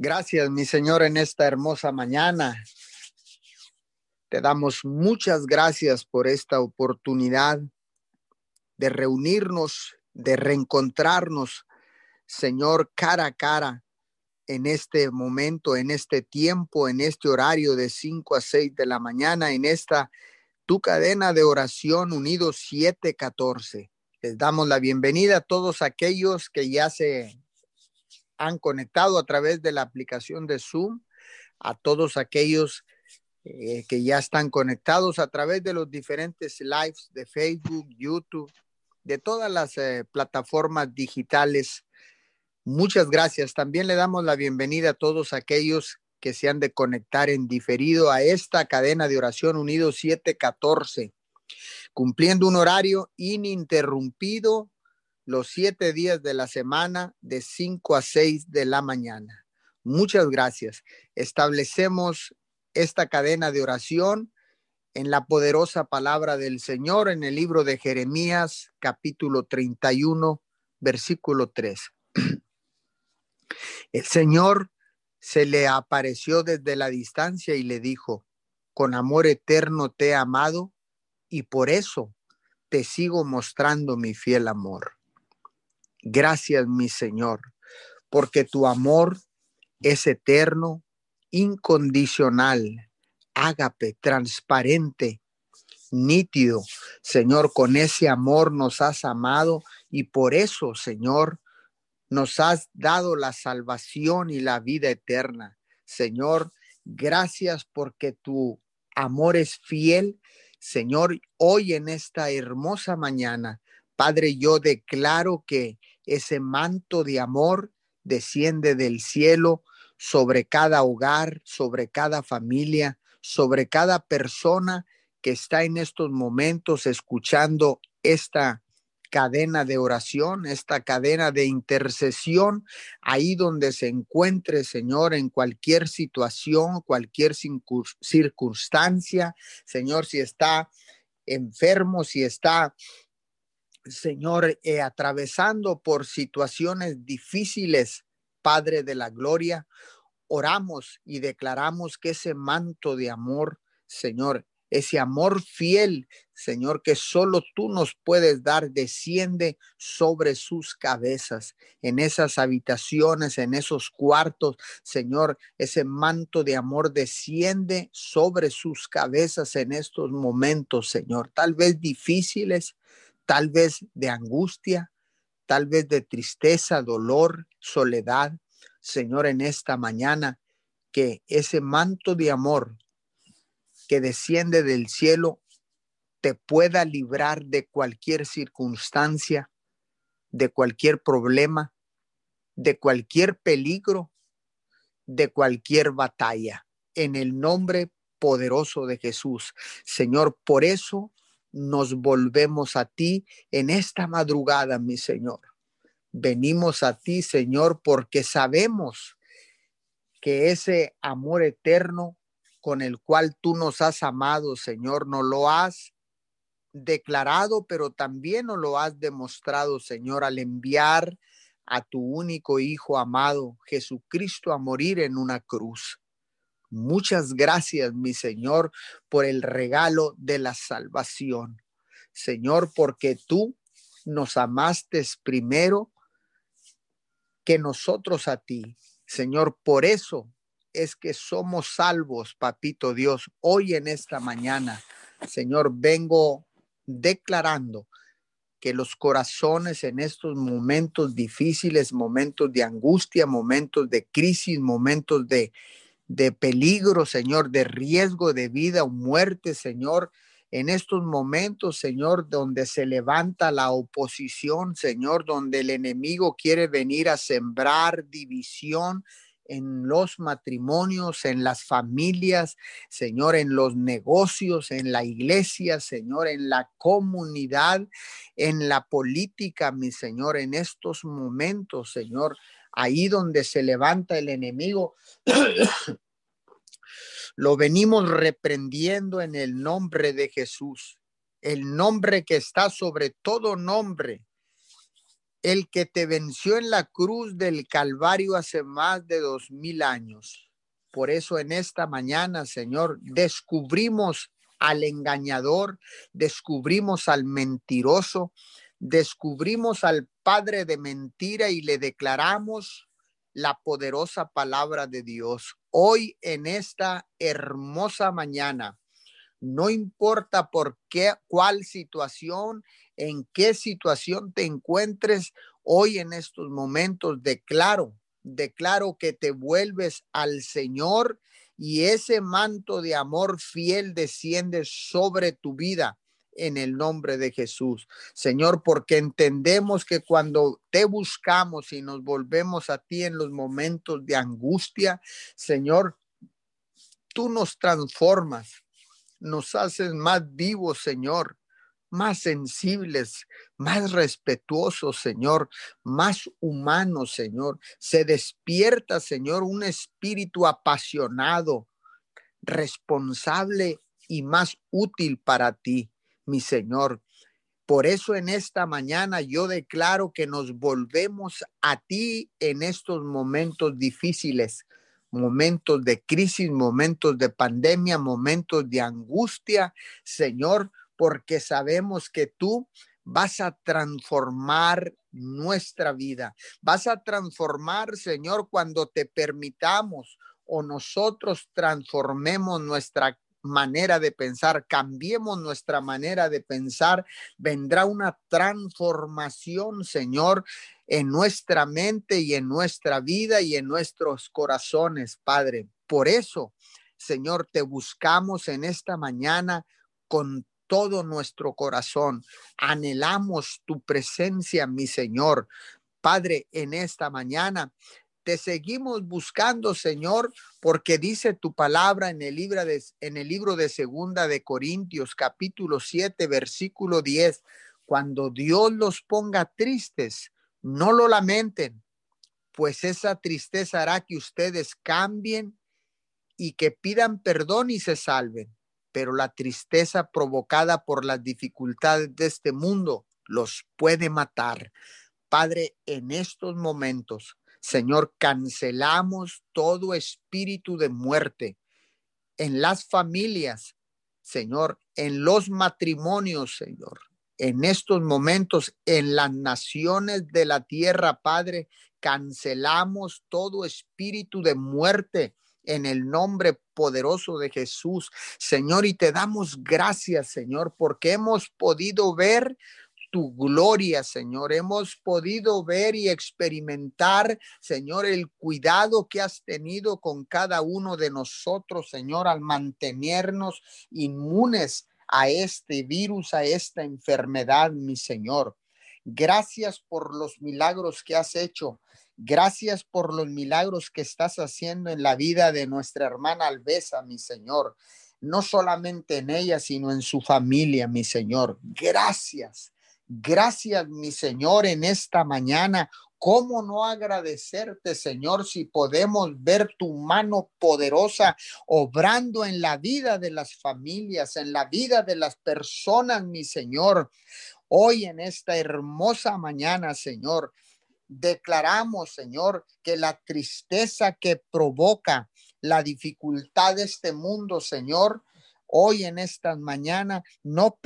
Gracias, mi Señor, en esta hermosa mañana. Te damos muchas gracias por esta oportunidad de reunirnos, de reencontrarnos, Señor, cara a cara en este momento, en este tiempo, en este horario de 5 a 6 de la mañana, en esta tu cadena de oración unidos 714. Les damos la bienvenida a todos aquellos que ya se han conectado a través de la aplicación de Zoom, a todos aquellos eh, que ya están conectados a través de los diferentes lives de Facebook, YouTube, de todas las eh, plataformas digitales. Muchas gracias. También le damos la bienvenida a todos aquellos que se han de conectar en diferido a esta cadena de oración unido 714, cumpliendo un horario ininterrumpido los siete días de la semana de 5 a 6 de la mañana. Muchas gracias. Establecemos esta cadena de oración en la poderosa palabra del Señor en el libro de Jeremías capítulo 31 versículo 3. El Señor se le apareció desde la distancia y le dijo, con amor eterno te he amado y por eso te sigo mostrando mi fiel amor. Gracias, mi Señor, porque tu amor es eterno, incondicional, ágape, transparente, nítido. Señor, con ese amor nos has amado y por eso, Señor, nos has dado la salvación y la vida eterna. Señor, gracias porque tu amor es fiel. Señor, hoy en esta hermosa mañana, Padre, yo declaro que ese manto de amor desciende del cielo sobre cada hogar, sobre cada familia, sobre cada persona que está en estos momentos escuchando esta cadena de oración, esta cadena de intercesión, ahí donde se encuentre, Señor, en cualquier situación, cualquier circunstancia, Señor, si está enfermo, si está Señor, eh, atravesando por situaciones difíciles, Padre de la Gloria, oramos y declaramos que ese manto de amor, Señor, ese amor fiel, Señor, que solo tú nos puedes dar, desciende sobre sus cabezas, en esas habitaciones, en esos cuartos, Señor, ese manto de amor desciende sobre sus cabezas en estos momentos, Señor, tal vez difíciles, tal vez de angustia, tal vez de tristeza, dolor, soledad. Señor, en esta mañana, que ese manto de amor que desciende del cielo te pueda librar de cualquier circunstancia, de cualquier problema, de cualquier peligro, de cualquier batalla. En el nombre poderoso de Jesús. Señor, por eso nos volvemos a ti en esta madrugada, mi Señor. Venimos a ti, Señor, porque sabemos que ese amor eterno con el cual tú nos has amado, Señor, no lo has declarado, pero también nos lo has demostrado, Señor, al enviar a tu único Hijo amado, Jesucristo, a morir en una cruz. Muchas gracias, mi Señor, por el regalo de la salvación. Señor, porque tú nos amaste primero que nosotros a ti. Señor, por eso es que somos salvos, papito Dios, hoy en esta mañana. Señor, vengo declarando que los corazones en estos momentos difíciles, momentos de angustia, momentos de crisis, momentos de de peligro, Señor, de riesgo de vida o muerte, Señor. En estos momentos, Señor, donde se levanta la oposición, Señor, donde el enemigo quiere venir a sembrar división, en los matrimonios, en las familias, Señor, en los negocios, en la iglesia, Señor, en la comunidad, en la política, mi Señor, en estos momentos, Señor ahí donde se levanta el enemigo, lo venimos reprendiendo en el nombre de Jesús, el nombre que está sobre todo nombre, el que te venció en la cruz del Calvario hace más de dos mil años. Por eso en esta mañana, Señor, descubrimos al engañador, descubrimos al mentiroso, descubrimos al padre de mentira y le declaramos la poderosa palabra de Dios. Hoy en esta hermosa mañana, no importa por qué, cuál situación, en qué situación te encuentres, hoy en estos momentos declaro, declaro que te vuelves al Señor y ese manto de amor fiel desciende sobre tu vida en el nombre de Jesús. Señor, porque entendemos que cuando te buscamos y nos volvemos a ti en los momentos de angustia, Señor, tú nos transformas, nos haces más vivos, Señor más sensibles, más respetuosos, Señor, más humanos, Señor. Se despierta, Señor, un espíritu apasionado, responsable y más útil para ti, mi Señor. Por eso en esta mañana yo declaro que nos volvemos a ti en estos momentos difíciles, momentos de crisis, momentos de pandemia, momentos de angustia, Señor, porque sabemos que tú vas a transformar nuestra vida. Vas a transformar, Señor, cuando te permitamos o nosotros transformemos nuestra manera de pensar, cambiemos nuestra manera de pensar, vendrá una transformación, Señor, en nuestra mente y en nuestra vida y en nuestros corazones, Padre. Por eso, Señor, te buscamos en esta mañana con todo nuestro corazón. Anhelamos tu presencia, mi Señor. Padre, en esta mañana te seguimos buscando, Señor, porque dice tu palabra en el libro de, Segunda de Corintios, capítulo 7, versículo 10. Cuando Dios los ponga tristes, no lo lamenten, pues esa tristeza hará que ustedes cambien y que pidan perdón y se salven pero la tristeza provocada por las dificultades de este mundo los puede matar. Padre, en estos momentos, Señor, cancelamos todo espíritu de muerte en las familias, Señor, en los matrimonios, Señor, en estos momentos, en las naciones de la tierra, Padre, cancelamos todo espíritu de muerte en el nombre poderoso de Jesús, Señor, y te damos gracias, Señor, porque hemos podido ver tu gloria, Señor. Hemos podido ver y experimentar, Señor, el cuidado que has tenido con cada uno de nosotros, Señor, al mantenernos inmunes a este virus, a esta enfermedad, mi Señor. Gracias por los milagros que has hecho. Gracias por los milagros que estás haciendo en la vida de nuestra hermana Albesa, mi Señor. No solamente en ella, sino en su familia, mi Señor. Gracias. Gracias, mi Señor, en esta mañana. ¿Cómo no agradecerte, Señor, si podemos ver tu mano poderosa obrando en la vida de las familias, en la vida de las personas, mi Señor? Hoy en esta hermosa mañana, Señor, Declaramos, Señor, que la tristeza que provoca la dificultad de este mundo, Señor, hoy en esta mañana no,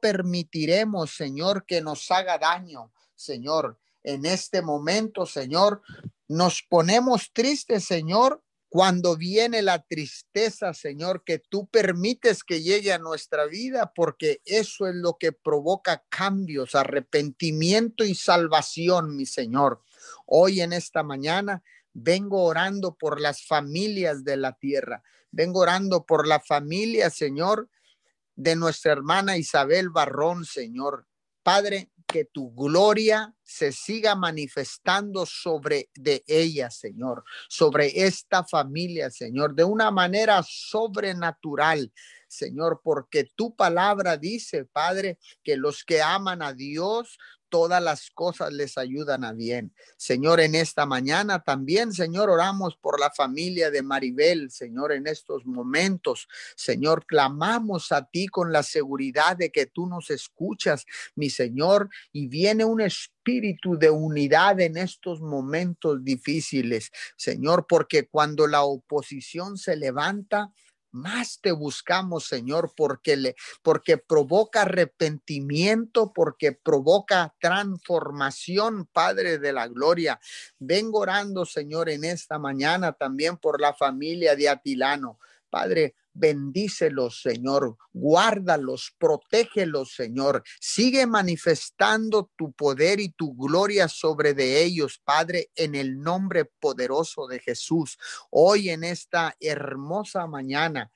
permitiremos, Señor, que nos haga daño, Señor. En este momento, Señor, nos ponemos tristes, Señor, cuando viene la tristeza, Señor, que tú permites que llegue a nuestra vida, porque eso es lo que provoca cambios, arrepentimiento y salvación, mi Señor. Hoy en esta mañana vengo orando por las familias de la tierra, vengo orando por la familia, Señor, de nuestra hermana Isabel Barrón, Señor. Padre, que tu gloria se siga manifestando sobre de ella, Señor, sobre esta familia, Señor, de una manera sobrenatural. Señor, porque tu palabra dice, Padre, que los que aman a Dios, todas las cosas les ayudan a bien. Señor, en esta mañana también, Señor, oramos por la familia de Maribel, Señor, en estos momentos. Señor, clamamos a ti con la seguridad de que tú nos escuchas, mi Señor, y viene un espíritu de unidad en estos momentos difíciles, Señor, porque cuando la oposición se levanta, más te buscamos, Señor, porque le porque provoca arrepentimiento, porque provoca transformación, Padre de la gloria. Vengo orando, Señor, en esta mañana también por la familia de Atilano. Padre, Bendícelos, Señor. Guárdalos, protégelos, Señor. Sigue manifestando tu poder y tu gloria sobre de ellos, Padre, en el nombre poderoso de Jesús. Hoy en esta hermosa mañana,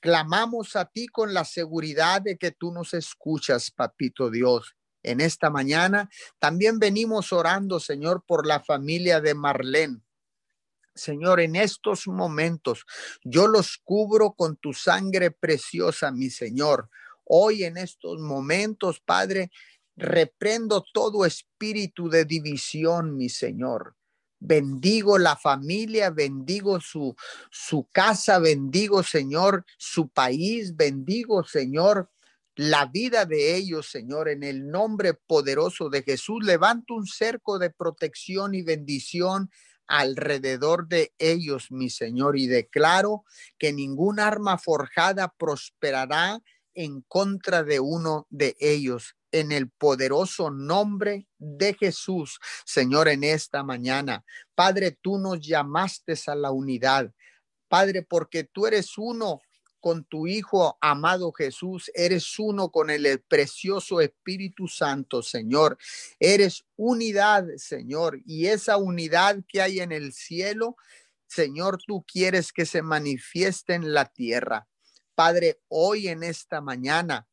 clamamos a ti con la seguridad de que tú nos escuchas, Papito Dios. En esta mañana también venimos orando, Señor, por la familia de Marlene. Señor, en estos momentos yo los cubro con tu sangre preciosa, mi Señor. Hoy en estos momentos, Padre, reprendo todo espíritu de división, mi Señor. Bendigo la familia, bendigo su, su casa, bendigo, Señor, su país, bendigo, Señor, la vida de ellos, Señor, en el nombre poderoso de Jesús. Levanto un cerco de protección y bendición alrededor de ellos, mi Señor, y declaro que ningún arma forjada prosperará en contra de uno de ellos. En el poderoso nombre de Jesús, Señor, en esta mañana. Padre, tú nos llamaste a la unidad. Padre, porque tú eres uno con tu Hijo amado Jesús, eres uno con el precioso Espíritu Santo, Señor. Eres unidad, Señor, y esa unidad que hay en el cielo, Señor, tú quieres que se manifieste en la tierra. Padre, hoy en esta mañana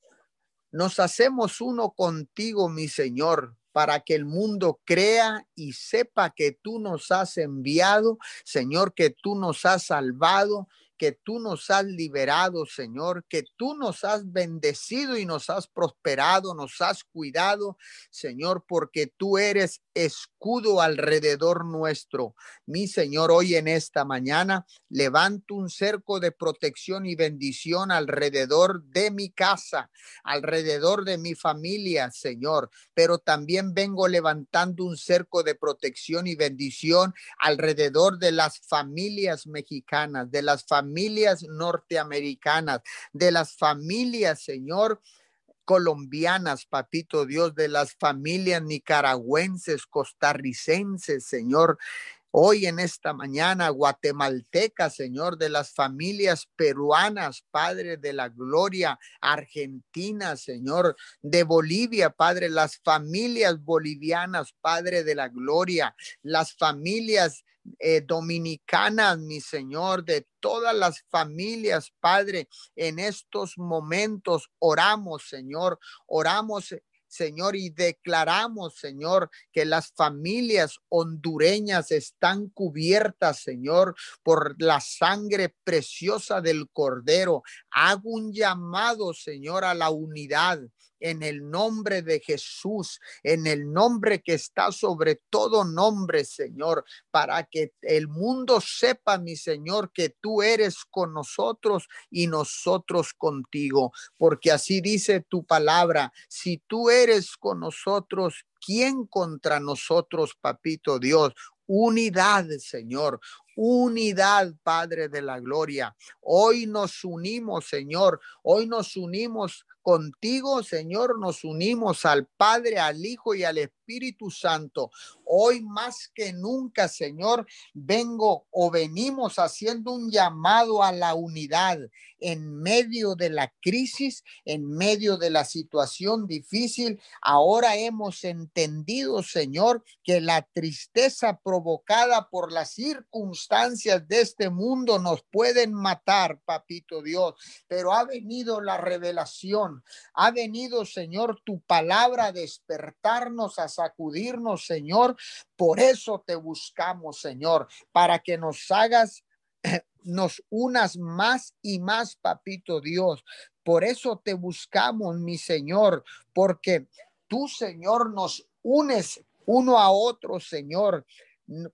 nos hacemos uno contigo, mi Señor, para que el mundo crea y sepa que tú nos has enviado, Señor, que tú nos has salvado que tú nos has liberado, Señor, que tú nos has bendecido y nos has prosperado, nos has cuidado, Señor, porque tú eres escudo alrededor nuestro. Mi Señor, hoy en esta mañana levanto un cerco de protección y bendición alrededor de mi casa, alrededor de mi familia, Señor, pero también vengo levantando un cerco de protección y bendición alrededor de las familias mexicanas, de las familias norteamericanas, de las familias, Señor, colombianas, papito Dios, de las familias nicaragüenses, costarricenses, Señor. Hoy en esta mañana, guatemalteca, Señor, de las familias peruanas, Padre de la Gloria, Argentina, Señor, de Bolivia, Padre, las familias bolivianas, Padre de la Gloria, las familias eh, dominicanas, mi Señor, de todas las familias, Padre, en estos momentos oramos, Señor, oramos Señor, y declaramos, Señor, que las familias hondureñas están cubiertas, Señor, por la sangre preciosa del Cordero. Hago un llamado, Señor, a la unidad en el nombre de Jesús, en el nombre que está sobre todo nombre, Señor, para que el mundo sepa, mi Señor, que tú eres con nosotros y nosotros contigo, porque así dice tu palabra, si tú eres con nosotros, ¿quién contra nosotros, papito Dios? Unidad, Señor, unidad, Padre de la Gloria. Hoy nos unimos, Señor. Hoy nos unimos contigo, Señor. Nos unimos al Padre, al Hijo y al Espíritu Santo. Hoy más que nunca, Señor, vengo o venimos haciendo un llamado a la unidad en medio de la crisis, en medio de la situación difícil. Ahora hemos entendido, Señor, que la tristeza provocada por las circunstancias de este mundo nos pueden matar, papito Dios, pero ha venido la revelación, ha venido, Señor, tu palabra a despertarnos, a sacudirnos, Señor, por eso te buscamos, Señor, para que nos hagas, nos unas más y más, papito Dios. Por eso te buscamos, mi Señor, porque tú, Señor, nos unes uno a otro, Señor,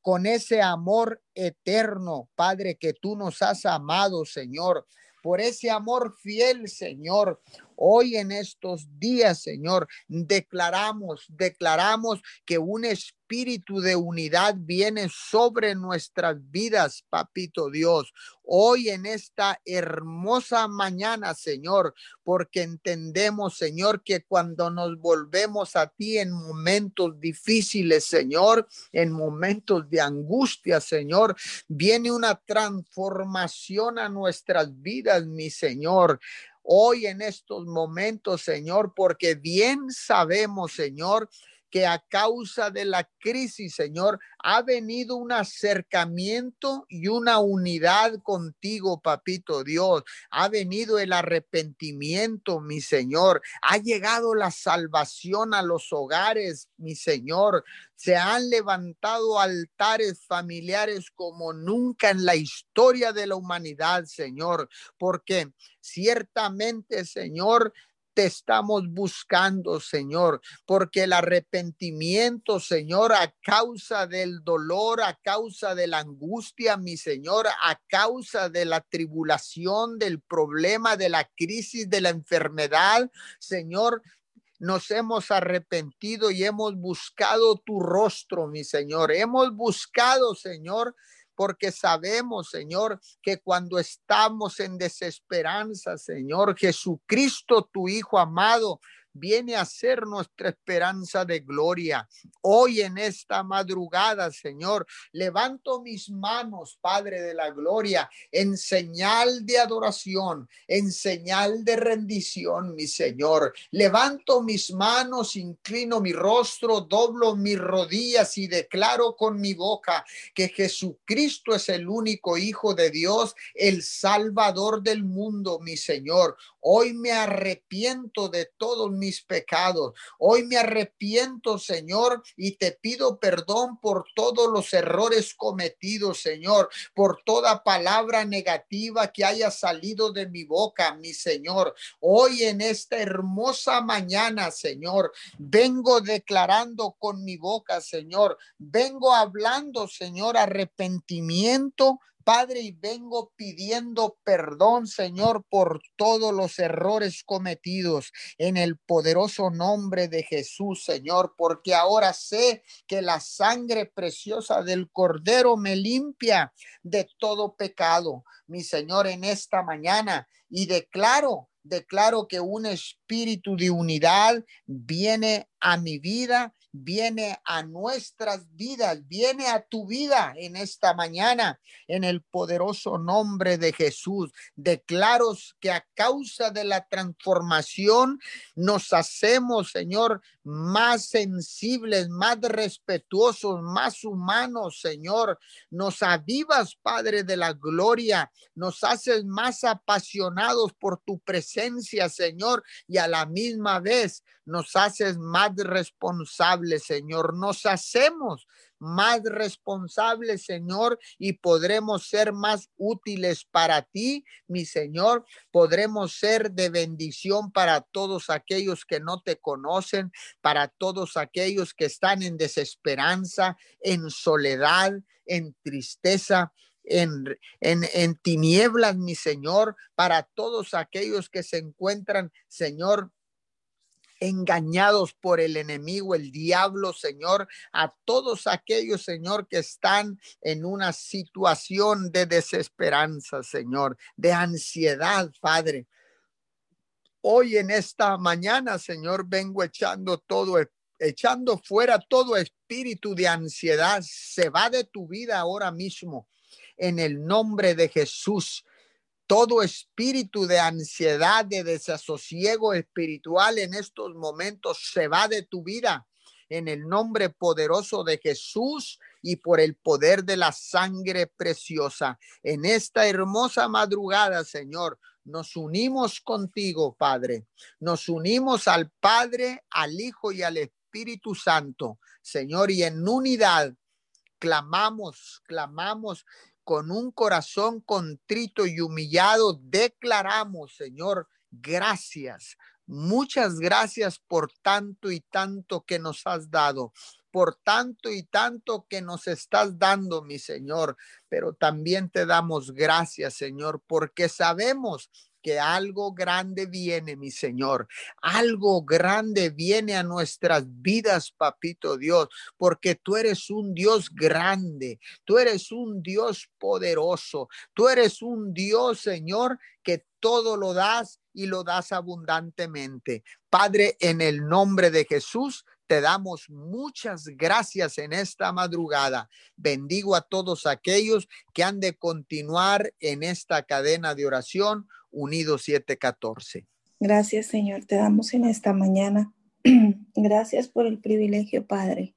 con ese amor eterno, Padre, que tú nos has amado, Señor por ese amor fiel, Señor. Hoy en estos días, Señor, declaramos, declaramos que un espíritu de unidad viene sobre nuestras vidas, papito Dios. Hoy en esta hermosa mañana, Señor, porque entendemos, Señor, que cuando nos volvemos a ti en momentos difíciles, Señor, en momentos de angustia, Señor, viene una transformación a nuestras vidas, mi Señor hoy en estos momentos, Señor, porque bien sabemos, Señor, que a causa de la crisis, Señor, ha venido un acercamiento y una unidad contigo, papito Dios. Ha venido el arrepentimiento, mi Señor. Ha llegado la salvación a los hogares, mi Señor. Se han levantado altares familiares como nunca en la historia de la humanidad, Señor, porque ciertamente, Señor, te estamos buscando, Señor, porque el arrepentimiento, Señor, a causa del dolor, a causa de la angustia, mi Señor, a causa de la tribulación, del problema, de la crisis, de la enfermedad, Señor, nos hemos arrepentido y hemos buscado tu rostro, mi Señor. Hemos buscado, Señor, porque sabemos, Señor, que cuando estamos en desesperanza, Señor, Jesucristo, tu Hijo amado, viene a ser nuestra esperanza de gloria. Hoy en esta madrugada, Señor, levanto mis manos, Padre de la Gloria, en señal de adoración, en señal de rendición, mi Señor. Levanto mis manos, inclino mi rostro, doblo mis rodillas y declaro con mi boca que Jesucristo es el único Hijo de Dios, el Salvador del mundo, mi Señor. Hoy me arrepiento de todos mis pecados. Hoy me arrepiento, Señor, y te pido perdón por todos los errores cometidos, Señor, por toda palabra negativa que haya salido de mi boca, mi Señor. Hoy en esta hermosa mañana, Señor, vengo declarando con mi boca, Señor, vengo hablando, Señor, arrepentimiento Padre, y vengo pidiendo perdón, Señor, por todos los errores cometidos en el poderoso nombre de Jesús, Señor, porque ahora sé que la sangre preciosa del Cordero me limpia de todo pecado, mi Señor, en esta mañana. Y declaro, declaro que un espíritu de unidad viene a mi vida viene a nuestras vidas, viene a tu vida en esta mañana, en el poderoso nombre de Jesús. Declaro que a causa de la transformación nos hacemos, Señor, más sensibles, más respetuosos, más humanos, Señor. Nos avivas, Padre de la gloria, nos haces más apasionados por tu presencia, Señor, y a la misma vez nos haces más responsables, Señor. Nos hacemos más responsables, Señor, y podremos ser más útiles para ti, mi Señor. Podremos ser de bendición para todos aquellos que no te conocen, para todos aquellos que están en desesperanza, en soledad, en tristeza. En, en, en tinieblas, mi Señor, para todos aquellos que se encuentran, Señor, engañados por el enemigo, el diablo, Señor, a todos aquellos, Señor, que están en una situación de desesperanza, Señor, de ansiedad, Padre. Hoy en esta mañana, Señor, vengo echando todo, echando fuera todo espíritu de ansiedad. Se va de tu vida ahora mismo en el nombre de Jesús todo espíritu de ansiedad, de desasosiego espiritual en estos momentos se va de tu vida en el nombre poderoso de Jesús y por el poder de la sangre preciosa. En esta hermosa madrugada, Señor, nos unimos contigo, Padre. Nos unimos al Padre, al Hijo y al Espíritu Santo, Señor, y en unidad clamamos, clamamos con un corazón contrito y humillado, declaramos, Señor, gracias, Muchas gracias por tanto y tanto que nos has dado por tanto y tanto que nos estás dando, mi Señor. Pero también te damos gracias, Señor, porque sabemos que algo grande viene, mi Señor. Algo grande viene a nuestras vidas, papito Dios, porque tú eres un Dios grande, tú eres un Dios poderoso, tú eres un Dios, Señor, que todo lo das y lo das abundantemente. Padre, en el nombre de Jesús, te damos muchas gracias en esta madrugada. Bendigo a todos aquellos que han de continuar en esta cadena de oración Unidos 714. Gracias, Señor. Te damos en esta mañana. gracias por el privilegio, Padre,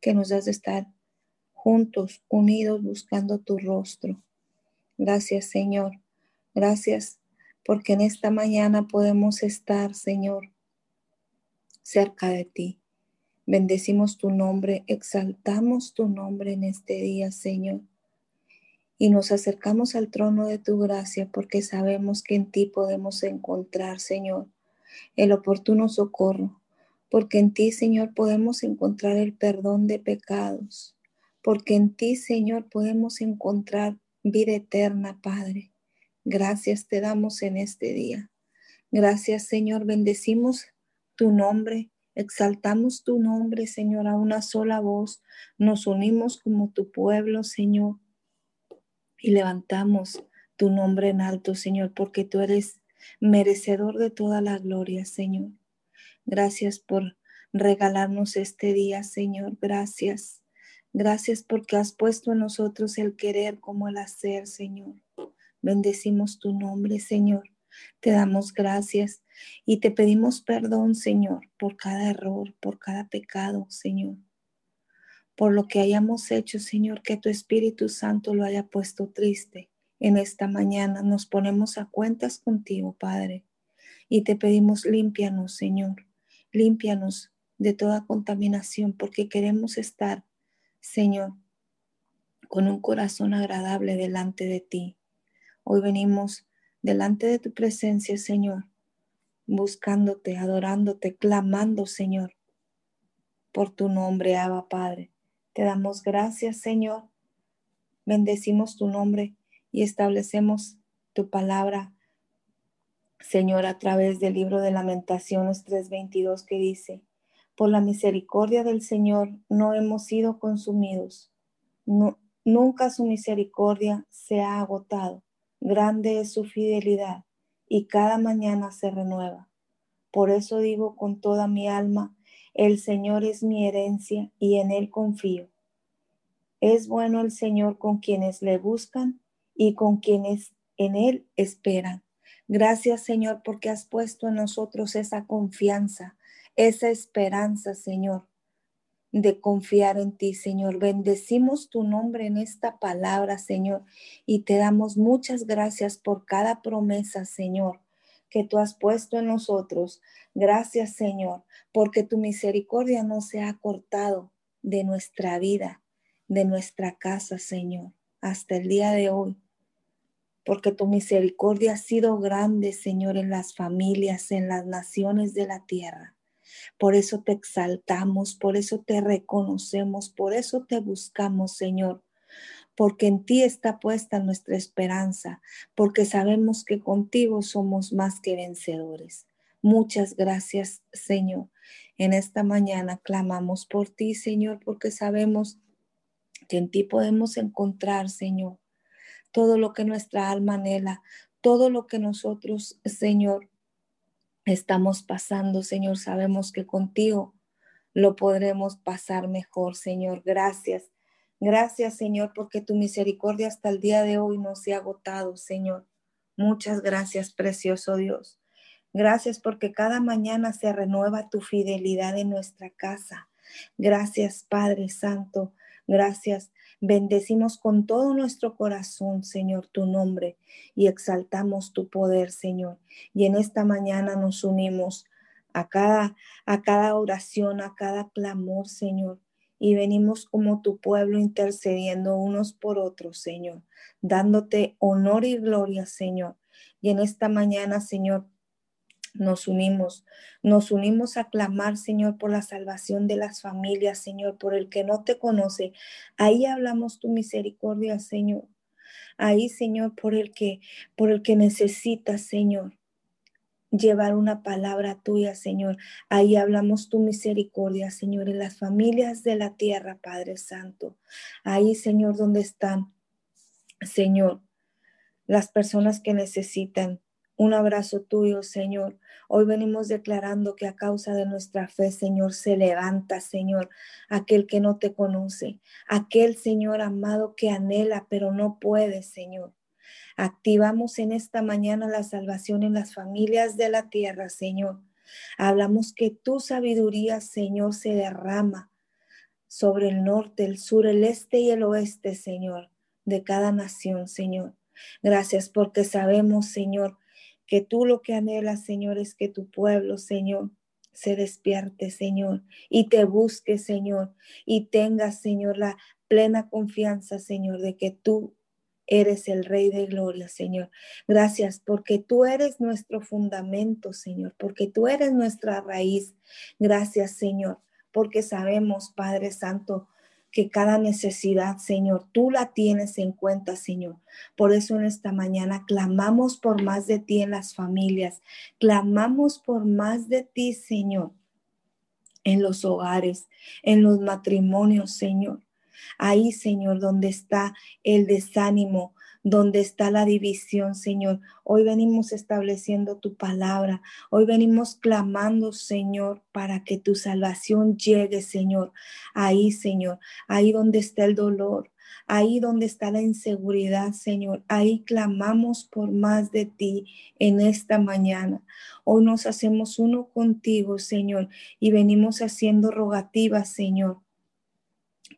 que nos das de estar juntos, unidos, buscando tu rostro. Gracias, Señor. Gracias porque en esta mañana podemos estar, Señor, cerca de ti. Bendecimos tu nombre, exaltamos tu nombre en este día, Señor. Y nos acercamos al trono de tu gracia porque sabemos que en ti podemos encontrar, Señor, el oportuno socorro. Porque en ti, Señor, podemos encontrar el perdón de pecados. Porque en ti, Señor, podemos encontrar vida eterna, Padre. Gracias te damos en este día. Gracias, Señor. Bendecimos tu nombre Exaltamos tu nombre, Señor, a una sola voz. Nos unimos como tu pueblo, Señor, y levantamos tu nombre en alto, Señor, porque tú eres merecedor de toda la gloria, Señor. Gracias por regalarnos este día, Señor. Gracias. Gracias porque has puesto en nosotros el querer como el hacer, Señor. Bendecimos tu nombre, Señor. Te damos gracias y te pedimos perdón, Señor, por cada error, por cada pecado, Señor. Por lo que hayamos hecho, Señor, que tu Espíritu Santo lo haya puesto triste. En esta mañana nos ponemos a cuentas contigo, Padre, y te pedimos límpianos, Señor, límpianos de toda contaminación, porque queremos estar, Señor, con un corazón agradable delante de ti. Hoy venimos delante de tu presencia, Señor, buscándote, adorándote, clamando, Señor, por tu nombre, Abba Padre. Te damos gracias, Señor. Bendecimos tu nombre y establecemos tu palabra, Señor, a través del libro de Lamentaciones 3:22 que dice, por la misericordia del Señor no hemos sido consumidos. nunca su misericordia se ha agotado Grande es su fidelidad y cada mañana se renueva. Por eso digo con toda mi alma, el Señor es mi herencia y en Él confío. Es bueno el Señor con quienes le buscan y con quienes en Él esperan. Gracias Señor porque has puesto en nosotros esa confianza, esa esperanza, Señor de confiar en ti, Señor. Bendecimos tu nombre en esta palabra, Señor, y te damos muchas gracias por cada promesa, Señor, que tú has puesto en nosotros. Gracias, Señor, porque tu misericordia no se ha cortado de nuestra vida, de nuestra casa, Señor, hasta el día de hoy. Porque tu misericordia ha sido grande, Señor, en las familias, en las naciones de la tierra. Por eso te exaltamos, por eso te reconocemos, por eso te buscamos, Señor. Porque en ti está puesta nuestra esperanza, porque sabemos que contigo somos más que vencedores. Muchas gracias, Señor. En esta mañana clamamos por ti, Señor, porque sabemos que en ti podemos encontrar, Señor, todo lo que nuestra alma anhela, todo lo que nosotros, Señor, estamos pasando, Señor. Sabemos que contigo lo podremos pasar mejor, Señor. Gracias. Gracias, Señor, porque tu misericordia hasta el día de hoy no se ha agotado, Señor. Muchas gracias, precioso Dios. Gracias porque cada mañana se renueva tu fidelidad en nuestra casa. Gracias, Padre Santo. Gracias Bendecimos con todo nuestro corazón, Señor, tu nombre y exaltamos tu poder, Señor. Y en esta mañana nos unimos a cada, a cada oración, a cada clamor, Señor. Y venimos como tu pueblo intercediendo unos por otros, Señor, dándote honor y gloria, Señor. Y en esta mañana, Señor, nos unimos, nos unimos a clamar, Señor, por la salvación de las familias, Señor, por el que no te conoce. Ahí hablamos tu misericordia, Señor. Ahí, Señor, por el que por el que necesita, Señor, llevar una palabra tuya, Señor. Ahí hablamos tu misericordia, Señor, en las familias de la tierra, Padre Santo. Ahí, Señor, donde están, Señor, las personas que necesitan un abrazo tuyo, Señor. Hoy venimos declarando que a causa de nuestra fe, Señor, se levanta, Señor, aquel que no te conoce, aquel, Señor amado, que anhela, pero no puede, Señor. Activamos en esta mañana la salvación en las familias de la tierra, Señor. Hablamos que tu sabiduría, Señor, se derrama sobre el norte, el sur, el este y el oeste, Señor, de cada nación, Señor. Gracias porque sabemos, Señor, que tú lo que anhelas, Señor, es que tu pueblo, Señor, se despierte, Señor, y te busque, Señor, y tenga, Señor, la plena confianza, Señor, de que tú eres el Rey de Gloria, Señor. Gracias porque tú eres nuestro fundamento, Señor, porque tú eres nuestra raíz. Gracias, Señor, porque sabemos, Padre Santo, que cada necesidad, Señor, tú la tienes en cuenta, Señor. Por eso en esta mañana clamamos por más de ti en las familias, clamamos por más de ti, Señor, en los hogares, en los matrimonios, Señor. Ahí, Señor, donde está el desánimo, donde está la división, Señor. Hoy venimos estableciendo tu palabra. Hoy venimos clamando, Señor, para que tu salvación llegue, Señor. Ahí, Señor, ahí donde está el dolor, ahí donde está la inseguridad, Señor. Ahí clamamos por más de ti en esta mañana. Hoy nos hacemos uno contigo, Señor, y venimos haciendo rogativas, Señor,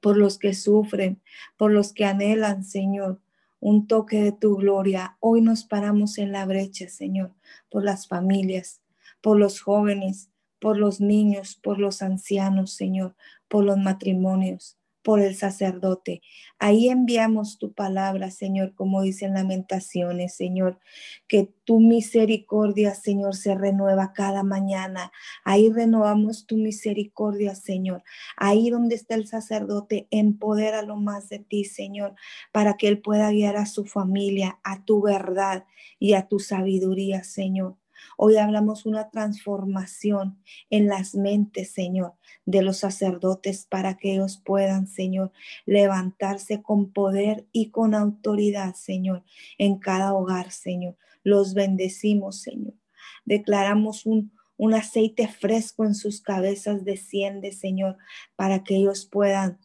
por los que sufren, por los que anhelan, Señor un toque de tu gloria. Hoy nos paramos en la brecha, Señor, por las familias, por los jóvenes, por los niños, por los ancianos, Señor, por los matrimonios, por el sacerdote. Ahí enviamos tu palabra, Señor, como dicen lamentaciones, Señor, que tu misericordia, Señor, se renueva cada mañana. Ahí renovamos tu misericordia, Señor. Ahí donde está el sacerdote, empodera lo más de ti, Señor, para que él pueda guiar a su familia, a tu verdad y a tu sabiduría, Señor. Hoy hablamos una transformación en las mentes, Señor, de los sacerdotes para que ellos puedan, Señor, levantarse con poder y con autoridad, Señor, en cada hogar, Señor. Los bendecimos, Señor. Declaramos un, un aceite fresco en sus cabezas, desciende, Señor, para que ellos puedan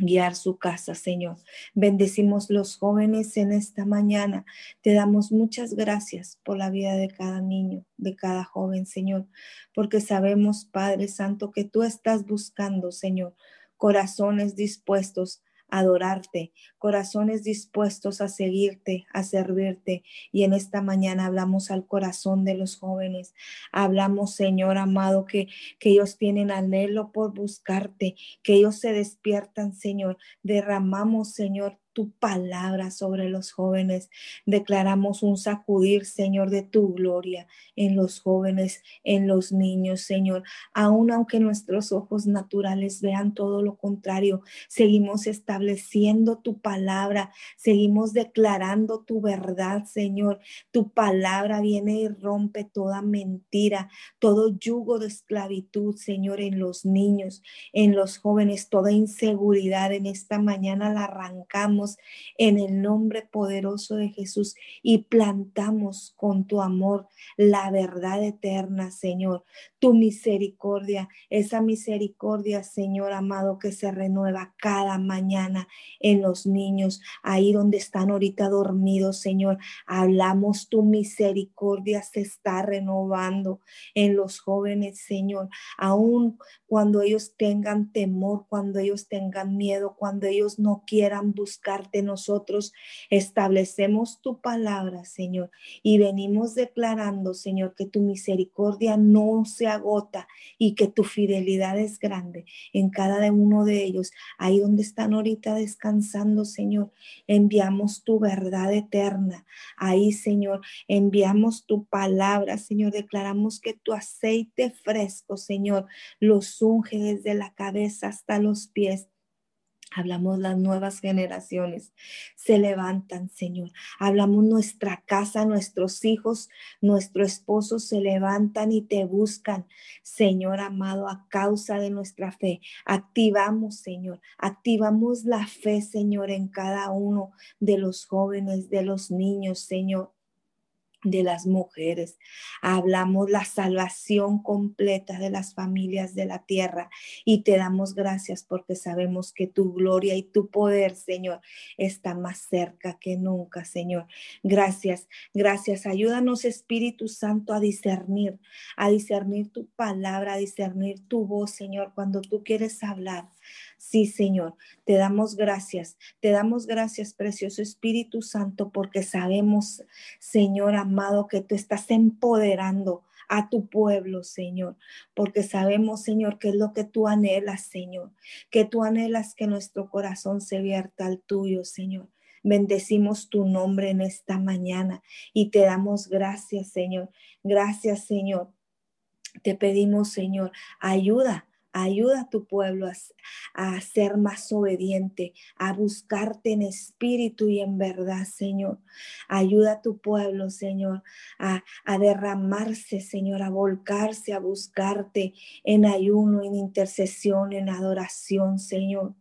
guiar su casa, Señor. Bendecimos los jóvenes en esta mañana. Te damos muchas gracias por la vida de cada niño, de cada joven, Señor, porque sabemos, Padre Santo, que tú estás buscando, Señor, corazones dispuestos adorarte, corazones dispuestos a seguirte, a servirte. Y en esta mañana hablamos al corazón de los jóvenes. Hablamos, Señor amado, que, que ellos tienen anhelo por buscarte, que ellos se despiertan, Señor. Derramamos, Señor, tu palabra sobre los jóvenes. Declaramos un sacudir, Señor, de tu gloria en los jóvenes, en los niños, Señor. Aun aunque nuestros ojos naturales vean todo lo contrario, seguimos estableciendo tu palabra, seguimos declarando tu verdad, Señor. Tu palabra viene y rompe toda mentira, todo yugo de esclavitud, Señor, en los niños, en los jóvenes, toda inseguridad en esta mañana la arrancamos en el nombre poderoso de Jesús y plantamos con tu amor la verdad eterna, Señor, tu misericordia, esa misericordia, Señor amado, que se renueva cada mañana en los niños, ahí donde están ahorita dormidos, Señor. Hablamos tu misericordia se está renovando en los jóvenes, Señor, aún cuando ellos tengan temor, cuando ellos tengan miedo, cuando ellos no quieran buscar nosotros establecemos tu palabra, Señor, y venimos declarando, Señor, que tu misericordia no se agota y que tu fidelidad es grande en cada uno de ellos. Ahí donde están ahorita descansando, Señor, enviamos tu verdad eterna. Ahí, Señor, enviamos tu palabra, Señor, declaramos que tu aceite fresco, Señor, los unge desde la cabeza hasta los pies. Hablamos las nuevas generaciones, se levantan, Señor. Hablamos nuestra casa, nuestros hijos, nuestro esposo se levantan y te buscan, Señor amado, a causa de nuestra fe. Activamos, Señor, activamos la fe, Señor, en cada uno de los jóvenes, de los niños, Señor de las mujeres. Hablamos la salvación completa de las familias de la tierra y te damos gracias porque sabemos que tu gloria y tu poder, Señor, está más cerca que nunca, Señor. Gracias, gracias. Ayúdanos, Espíritu Santo, a discernir, a discernir tu palabra, a discernir tu voz, Señor, cuando tú quieres hablar. Sí, Señor, te damos gracias, te damos gracias, precioso Espíritu Santo, porque sabemos, Señor amado, que tú estás empoderando a tu pueblo, Señor, porque sabemos, Señor, que es lo que tú anhelas, Señor, que tú anhelas que nuestro corazón se vierta al tuyo, Señor. Bendecimos tu nombre en esta mañana y te damos gracias, Señor. Gracias, Señor. Te pedimos, Señor, ayuda Ayuda a tu pueblo a, ser más obediente, a buscarte en espíritu y en verdad, Señor. Ayuda a tu pueblo, Señor, a, a derramarse, Señor, a volcarse, a buscarte en ayuno, en intercesión, en adoración, Señor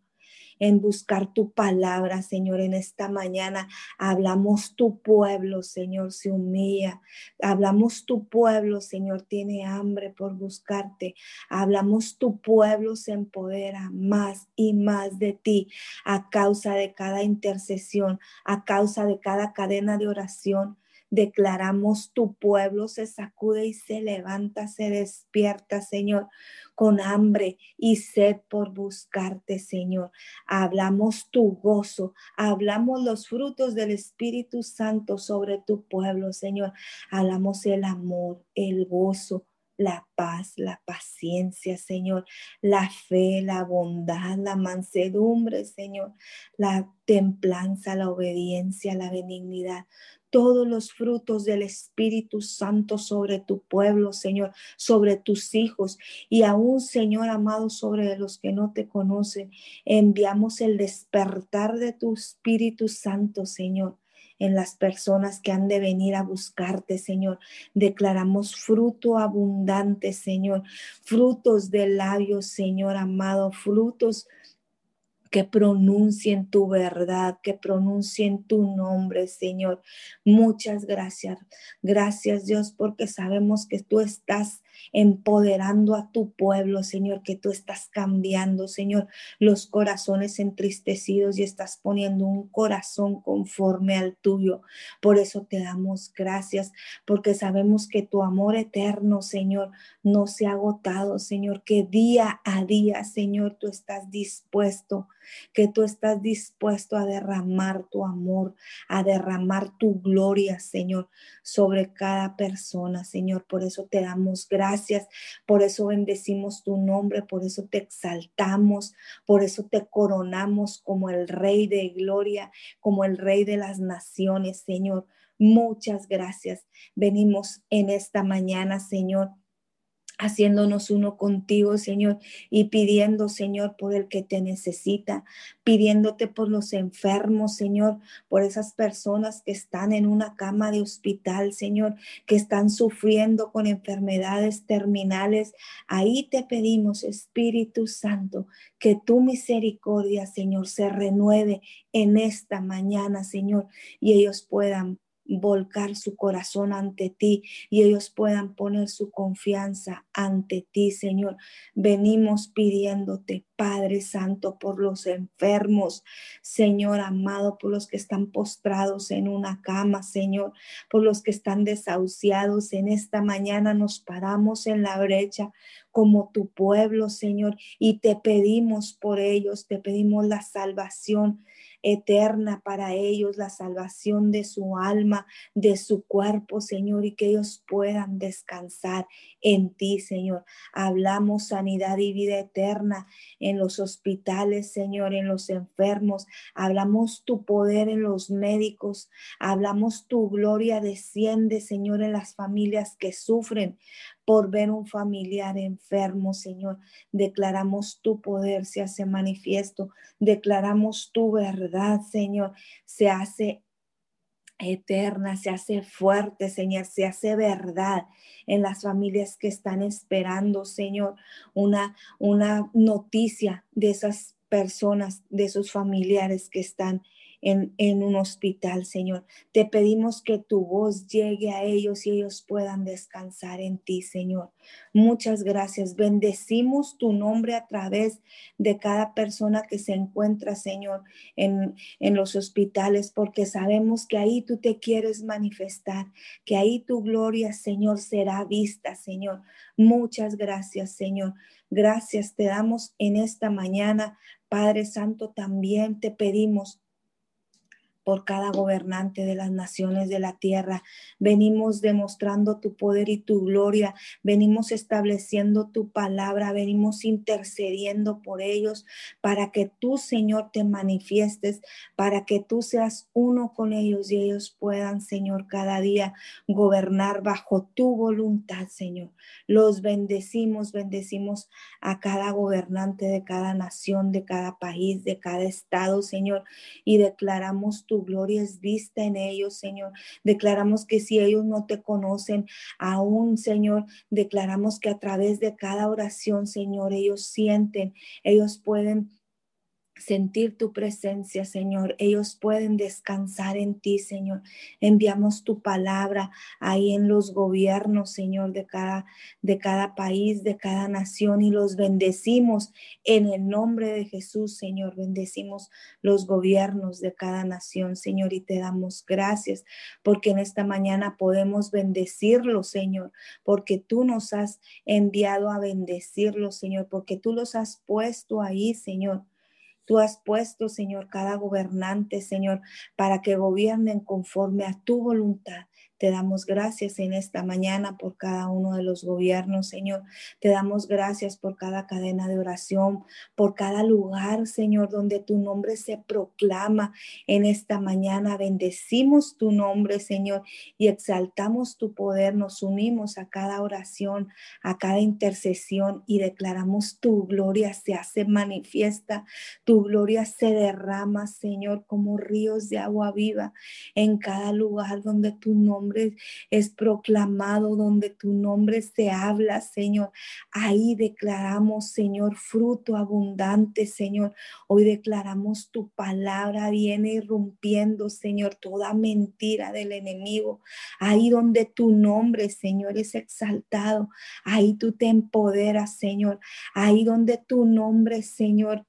en buscar tu palabra, Señor. En esta mañana hablamos tu pueblo, Señor, se humilla. Hablamos tu pueblo, Señor, tiene hambre por buscarte. Hablamos tu pueblo se empodera más y más de ti a causa de cada intercesión, a causa de cada cadena de oración Declaramos tu pueblo se sacude y se levanta, se despierta, Señor, con hambre y sed por buscarte, Señor. Hablamos tu gozo, hablamos los frutos del Espíritu Santo sobre tu pueblo, Señor. Hablamos el amor, el gozo, la paz, la paciencia, Señor, la fe, la bondad, la mansedumbre, Señor, la templanza, la obediencia, la benignidad todos los frutos del Espíritu Santo sobre tu pueblo, Señor, sobre tus hijos y aún, Señor amado, sobre los que no te conocen. Enviamos el despertar de tu Espíritu Santo, Señor en las personas que han de venir a buscarte, Señor. Declaramos fruto abundante, Señor, frutos de labios, Señor amado, frutos que pronuncien tu verdad, que pronuncien tu nombre, Señor. Muchas gracias. Gracias, Dios, porque sabemos que tú estás empoderando a tu pueblo, Señor, que tú estás cambiando, Señor, los corazones entristecidos y estás poniendo un corazón conforme al tuyo. Por eso te damos gracias, porque sabemos que tu amor eterno, Señor, no se ha agotado, Señor, que día a día, Señor, tú estás dispuesto, que tú estás dispuesto a derramar tu amor, a derramar tu gloria, Señor, sobre cada persona, Señor. Por eso te damos gracias gracias, por eso bendecimos tu nombre, por eso te exaltamos, por eso te coronamos como el Rey de Gloria, como el Rey de las Naciones, Señor. Muchas gracias. Venimos en esta mañana, Señor, haciéndonos uno contigo, Señor, y pidiendo, Señor, por el que te necesita, pidiéndote por los enfermos, Señor, por esas personas que están en una cama de hospital, Señor, que están sufriendo con enfermedades terminales. Ahí te pedimos, Espíritu Santo, que tu misericordia, Señor, se renueve en esta mañana, Señor, y ellos puedan volcar su corazón ante ti y ellos puedan poner su confianza ante ti, Señor. Venimos pidiéndote, Padre Santo, por los enfermos, Señor amado, por los que están postrados en una cama, Señor, por los que están desahuciados. En esta mañana nos paramos en la brecha como tu pueblo, Señor, y te pedimos por ellos, te pedimos la salvación eterna para ellos, la salvación de su alma, de su cuerpo, Señor, y que ellos puedan descansar en ti, Señor. Hablamos sanidad y vida eterna en los hospitales, Señor, en los enfermos. Hablamos tu poder en los médicos. Hablamos tu gloria desciende, Señor, en las familias que sufren por ver un familiar enfermo, Señor. Declaramos tu poder se hace manifiesto. Declaramos tu verdad, Señor. Se hace eterna, se hace fuerte, Señor, se hace verdad en las familias que están esperando, Señor, una, una noticia de esas personas, de esos familiares que están en, un hospital, Señor. Te pedimos que tu voz llegue a ellos y ellos puedan descansar en ti, Señor. Muchas gracias. Bendecimos tu nombre a través de cada persona que se encuentra, Señor, en, en los hospitales, porque sabemos que ahí tú te quieres manifestar, que ahí tu gloria, Señor, será vista, Señor. Muchas gracias, Señor. Gracias te damos en esta mañana. Padre Santo, también te pedimos por cada gobernante de las naciones de la tierra. Venimos demostrando tu poder y tu gloria. Venimos estableciendo tu palabra. Venimos intercediendo por ellos para que tú, Señor, te manifiestes, para que tú seas uno con ellos y ellos puedan, Señor, cada día gobernar bajo tu voluntad, Señor. Los bendecimos, bendecimos a cada gobernante de cada nación, de cada país, de cada estado, Señor, y declaramos tu gloria es vista en ellos, Señor. Declaramos que si ellos no te conocen aún, Señor, declaramos que a través de cada oración, Señor, ellos sienten, ellos pueden sentir tu presencia, Señor. Ellos pueden descansar en ti, Señor. Enviamos tu palabra ahí en los gobiernos, Señor, de cada, de cada país, de cada nación y los bendecimos en el nombre de Jesús, Señor. Bendecimos los gobiernos de cada nación, Señor, y te damos gracias porque en esta mañana podemos bendecirlos, Señor, porque tú nos has enviado a bendecirlos, Señor, porque tú los has puesto ahí, Señor Tú has puesto, Señor, cada gobernante, Señor, para que gobiernen conforme a tu voluntad. Te damos gracias en esta mañana por cada uno de los gobiernos, Señor. Te damos gracias por cada cadena de oración, por cada lugar, Señor, donde tu nombre se proclama en esta mañana. Bendecimos tu nombre, Señor, y exaltamos tu poder. Nos unimos a cada oración, a cada intercesión y declaramos tu gloria se hace manifiesta, tu gloria se derrama, Señor, como ríos de agua viva en cada lugar donde tu nombre es proclamado, donde tu nombre se habla, Señor. Ahí declaramos, Señor, fruto abundante, Señor. Hoy declaramos tu palabra viene irrumpiendo, Señor, toda mentira del enemigo. Ahí donde tu nombre, Señor, es exaltado. Ahí tú te empoderas, Señor. Ahí donde tu nombre, Señor,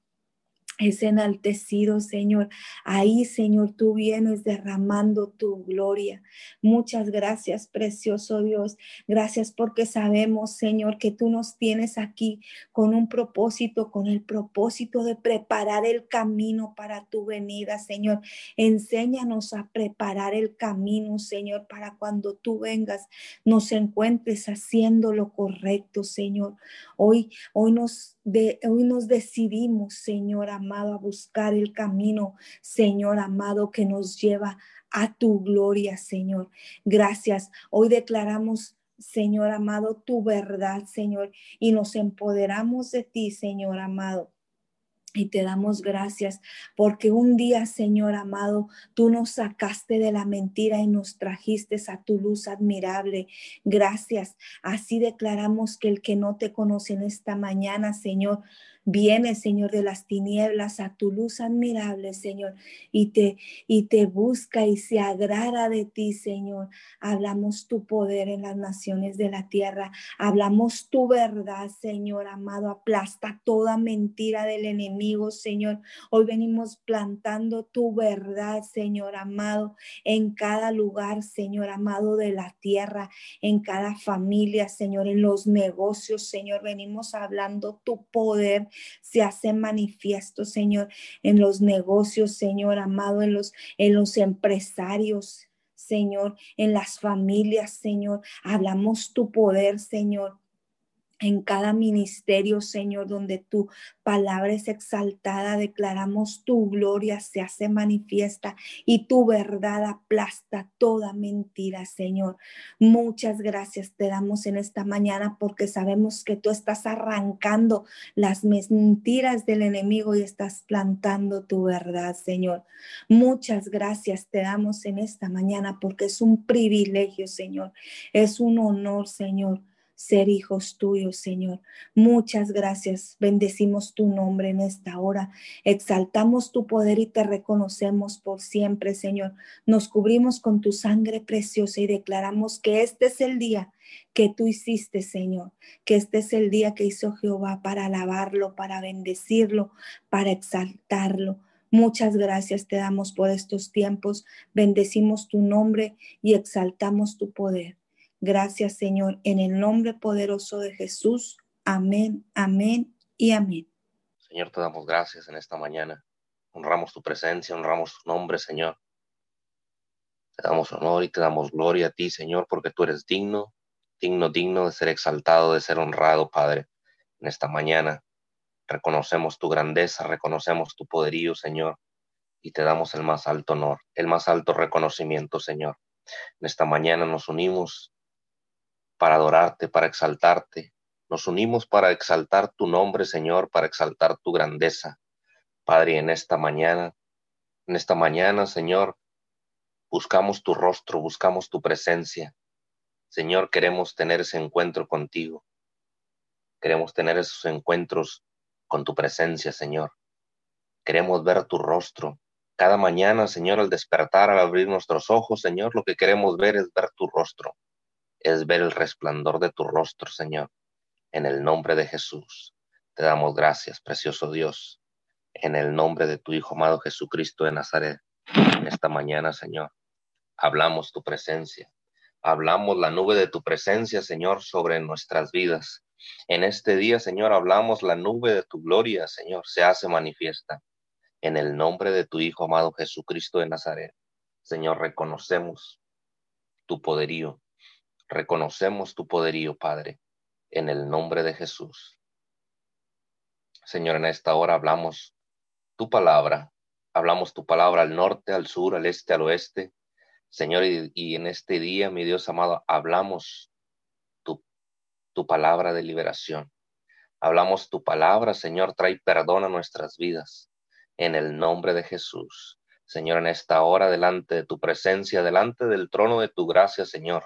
es enaltecido, Señor. Ahí, Señor, tú vienes derramando tu gloria. Muchas gracias, precioso Dios. Gracias porque sabemos, Señor, que tú nos tienes aquí con un propósito, con el propósito de preparar el camino para tu venida, Señor. Enséñanos a preparar el camino, Señor, para cuando tú vengas, nos encuentres haciendo lo correcto, Señor. Hoy, hoy nos hoy nos decidimos, Señor amado, a buscar el camino, Señor amado, que nos lleva a tu gloria, Señor. Gracias. Hoy declaramos Señor amado, tu verdad, Señor, y nos empoderamos de ti, Señor amado. Y te damos gracias porque un día, Señor amado, tú nos sacaste de la mentira y nos trajiste a tu luz admirable. Gracias. Así declaramos que el que no te conoce en esta mañana, Señor, Viene, Señor, de las tinieblas a tu luz admirable, Señor, y te, y te busca y se agrada de ti, Señor. Hablamos tu poder en las naciones de la tierra. Hablamos tu verdad, Señor amado. Aplasta toda mentira del enemigo, Señor. Hoy venimos plantando tu verdad, Señor amado, en cada lugar, Señor amado, de la tierra, en cada familia, Señor, en los negocios, Señor. Venimos hablando tu poder se hace manifiesto, Señor, en los negocios, Señor amado, en los, en los empresarios, Señor, en las familias, Señor. Hablamos tu poder, Señor en cada ministerio, Señor, donde tu palabra es exaltada, declaramos tu gloria se hace manifiesta y tu verdad aplasta toda mentira, Señor. Muchas gracias te damos en esta mañana porque sabemos que tú estás arrancando las mentiras del enemigo y estás plantando tu verdad, Señor. Muchas gracias te damos en esta mañana porque es un privilegio, Señor. Es un honor, Señor ser hijos tuyos, Señor. Muchas gracias. Bendecimos tu nombre en esta hora. Exaltamos tu poder y te reconocemos por siempre, Señor. Nos cubrimos con tu sangre preciosa y declaramos que este es el día que tú hiciste, Señor, que este es el día que hizo Jehová para alabarlo, para bendecirlo, para exaltarlo. Muchas gracias te damos por estos tiempos. Bendecimos tu nombre y exaltamos tu poder. Gracias, Señor, en el nombre poderoso de Jesús. Amén, amén y amén. Señor, te damos gracias en esta mañana. Honramos tu presencia, honramos tu nombre, Señor. Te damos honor y te damos gloria a ti, Señor, porque tú eres digno, digno, digno de ser exaltado, de ser honrado, Padre. En esta mañana reconocemos tu grandeza, reconocemos tu poderío, Señor, y te damos el más alto honor, el más alto reconocimiento, Señor. En esta mañana nos unimos para adorarte, para exaltarte. Nos unimos para exaltar tu nombre, Señor, para exaltar tu grandeza. Padre, en esta mañana, en esta mañana, Señor, buscamos tu rostro, buscamos tu presencia. Señor, queremos tener ese encuentro contigo. Queremos tener esos encuentros con tu presencia, Señor. Queremos ver tu rostro. Cada mañana, Señor, al despertar, al abrir nuestros ojos, Señor, lo que queremos ver es ver tu rostro es ver el resplandor de tu rostro, Señor. En el nombre de Jesús, te damos gracias, precioso Dios. En el nombre de tu Hijo amado Jesucristo de Nazaret, esta mañana, Señor, hablamos tu presencia. Hablamos la nube de tu presencia, Señor, sobre nuestras vidas. En este día, Señor, hablamos la nube de tu gloria, Señor, se hace manifiesta. En el nombre de tu Hijo amado Jesucristo de Nazaret, Señor, reconocemos tu poderío, Reconocemos tu poderío, Padre, en el nombre de Jesús. Señor, en esta hora hablamos tu palabra, hablamos tu palabra al norte, al sur, al este, al oeste. Señor, y, en este día, mi Dios amado, hablamos tu, tu palabra de liberación. Hablamos tu palabra, Señor, trae perdón a nuestras vidas. En el nombre de Jesús. Señor, en esta hora, delante de tu presencia, delante del trono de tu gracia, Señor,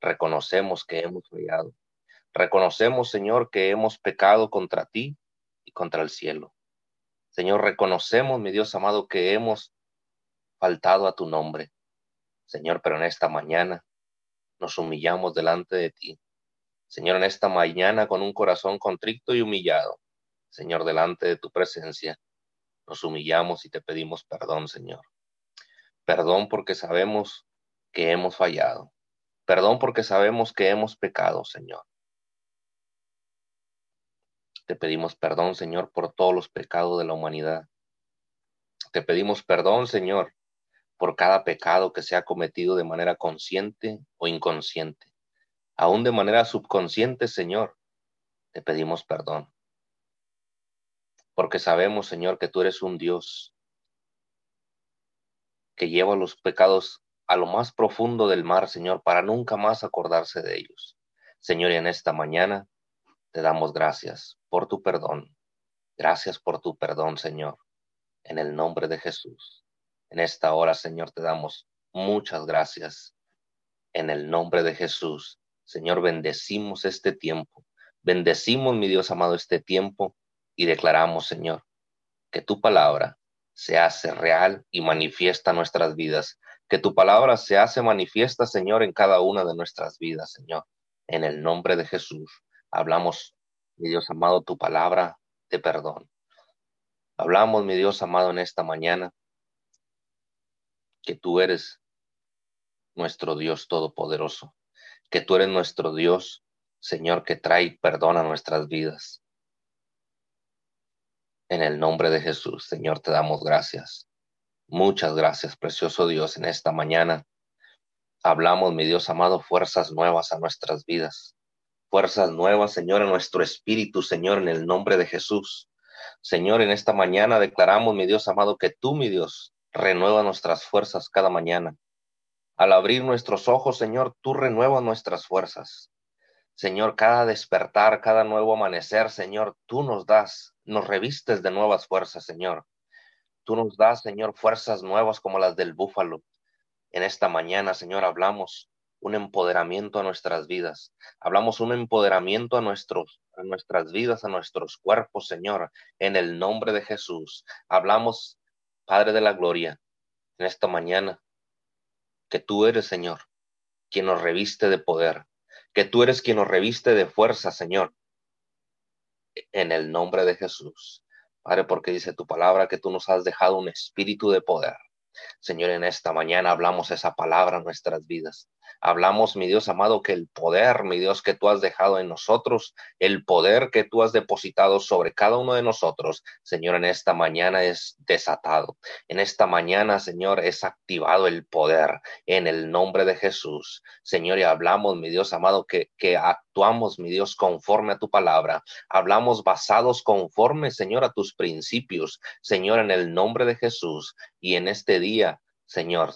reconocemos que hemos fallado. Reconocemos, Señor, que hemos pecado contra ti y contra el cielo. Señor, reconocemos, mi Dios amado, que hemos faltado a tu nombre. Señor, pero en esta mañana nos humillamos delante de ti. Señor, en esta mañana con un corazón contrito y humillado. Señor, delante de tu presencia, nos humillamos y te pedimos perdón, Señor. Perdón porque sabemos que hemos fallado. Perdón porque sabemos que hemos pecado, Señor. Te pedimos perdón, Señor, por todos los pecados de la humanidad. Te pedimos perdón, Señor, por cada pecado que se ha cometido de manera consciente o inconsciente. Aún de manera subconsciente, Señor, te pedimos perdón. Porque sabemos, Señor, que tú eres un Dios que lleva los pecados a lo más profundo del mar, Señor, para nunca más acordarse de ellos. Señor, y en esta mañana te damos gracias por tu perdón. Gracias por tu perdón, Señor, en el nombre de Jesús. En esta hora, Señor, te damos muchas gracias. En el nombre de Jesús, Señor, bendecimos este tiempo. Bendecimos, mi Dios amado, este tiempo y declaramos, Señor, que tu palabra se hace real y manifiesta nuestras vidas que tu palabra se hace manifiesta, Señor, en cada una de nuestras vidas, Señor. En el nombre de Jesús, hablamos, mi Dios amado, tu palabra de perdón. Hablamos, mi Dios amado, en esta mañana, que tú eres nuestro Dios todopoderoso, que tú eres nuestro Dios, Señor, que trae perdón a nuestras vidas. En el nombre de Jesús, Señor, te damos gracias. Muchas gracias, precioso Dios, en esta mañana. Hablamos, mi Dios amado, fuerzas nuevas a nuestras vidas. Fuerzas nuevas, Señor, en nuestro espíritu, Señor, en el nombre de Jesús. Señor, en esta mañana declaramos, mi Dios amado, que tú, mi Dios, renueva nuestras fuerzas cada mañana. Al abrir nuestros ojos, Señor, tú renuevas nuestras fuerzas. Señor, cada despertar, cada nuevo amanecer, Señor, tú nos das, nos revistes de nuevas fuerzas, Señor. Tú nos das, Señor, fuerzas nuevas como las del búfalo. En esta mañana, Señor, hablamos un empoderamiento a nuestras vidas. Hablamos un empoderamiento a, nuestros, a nuestras vidas, a nuestros cuerpos, Señor, en el nombre de Jesús. Hablamos, Padre de la Gloria, en esta mañana, que tú eres, Señor, quien nos reviste de poder, que tú eres quien nos reviste de fuerza, Señor, en el nombre de Jesús. Padre, porque dice tu palabra que tú nos has dejado un espíritu de poder. Señor, en esta mañana hablamos esa palabra en nuestras vidas. Hablamos, mi Dios amado, que el poder, mi Dios, que tú has dejado en nosotros, el poder que tú has depositado sobre cada uno de nosotros, Señor, en esta mañana es desatado. En esta mañana, Señor, es activado el poder en el nombre de Jesús. Señor, y hablamos, mi Dios amado, que, actuamos, mi Dios, conforme a tu palabra. Hablamos basados conforme, Señor, a tus principios. Señor, en el nombre de Jesús. Y en este día, Señor,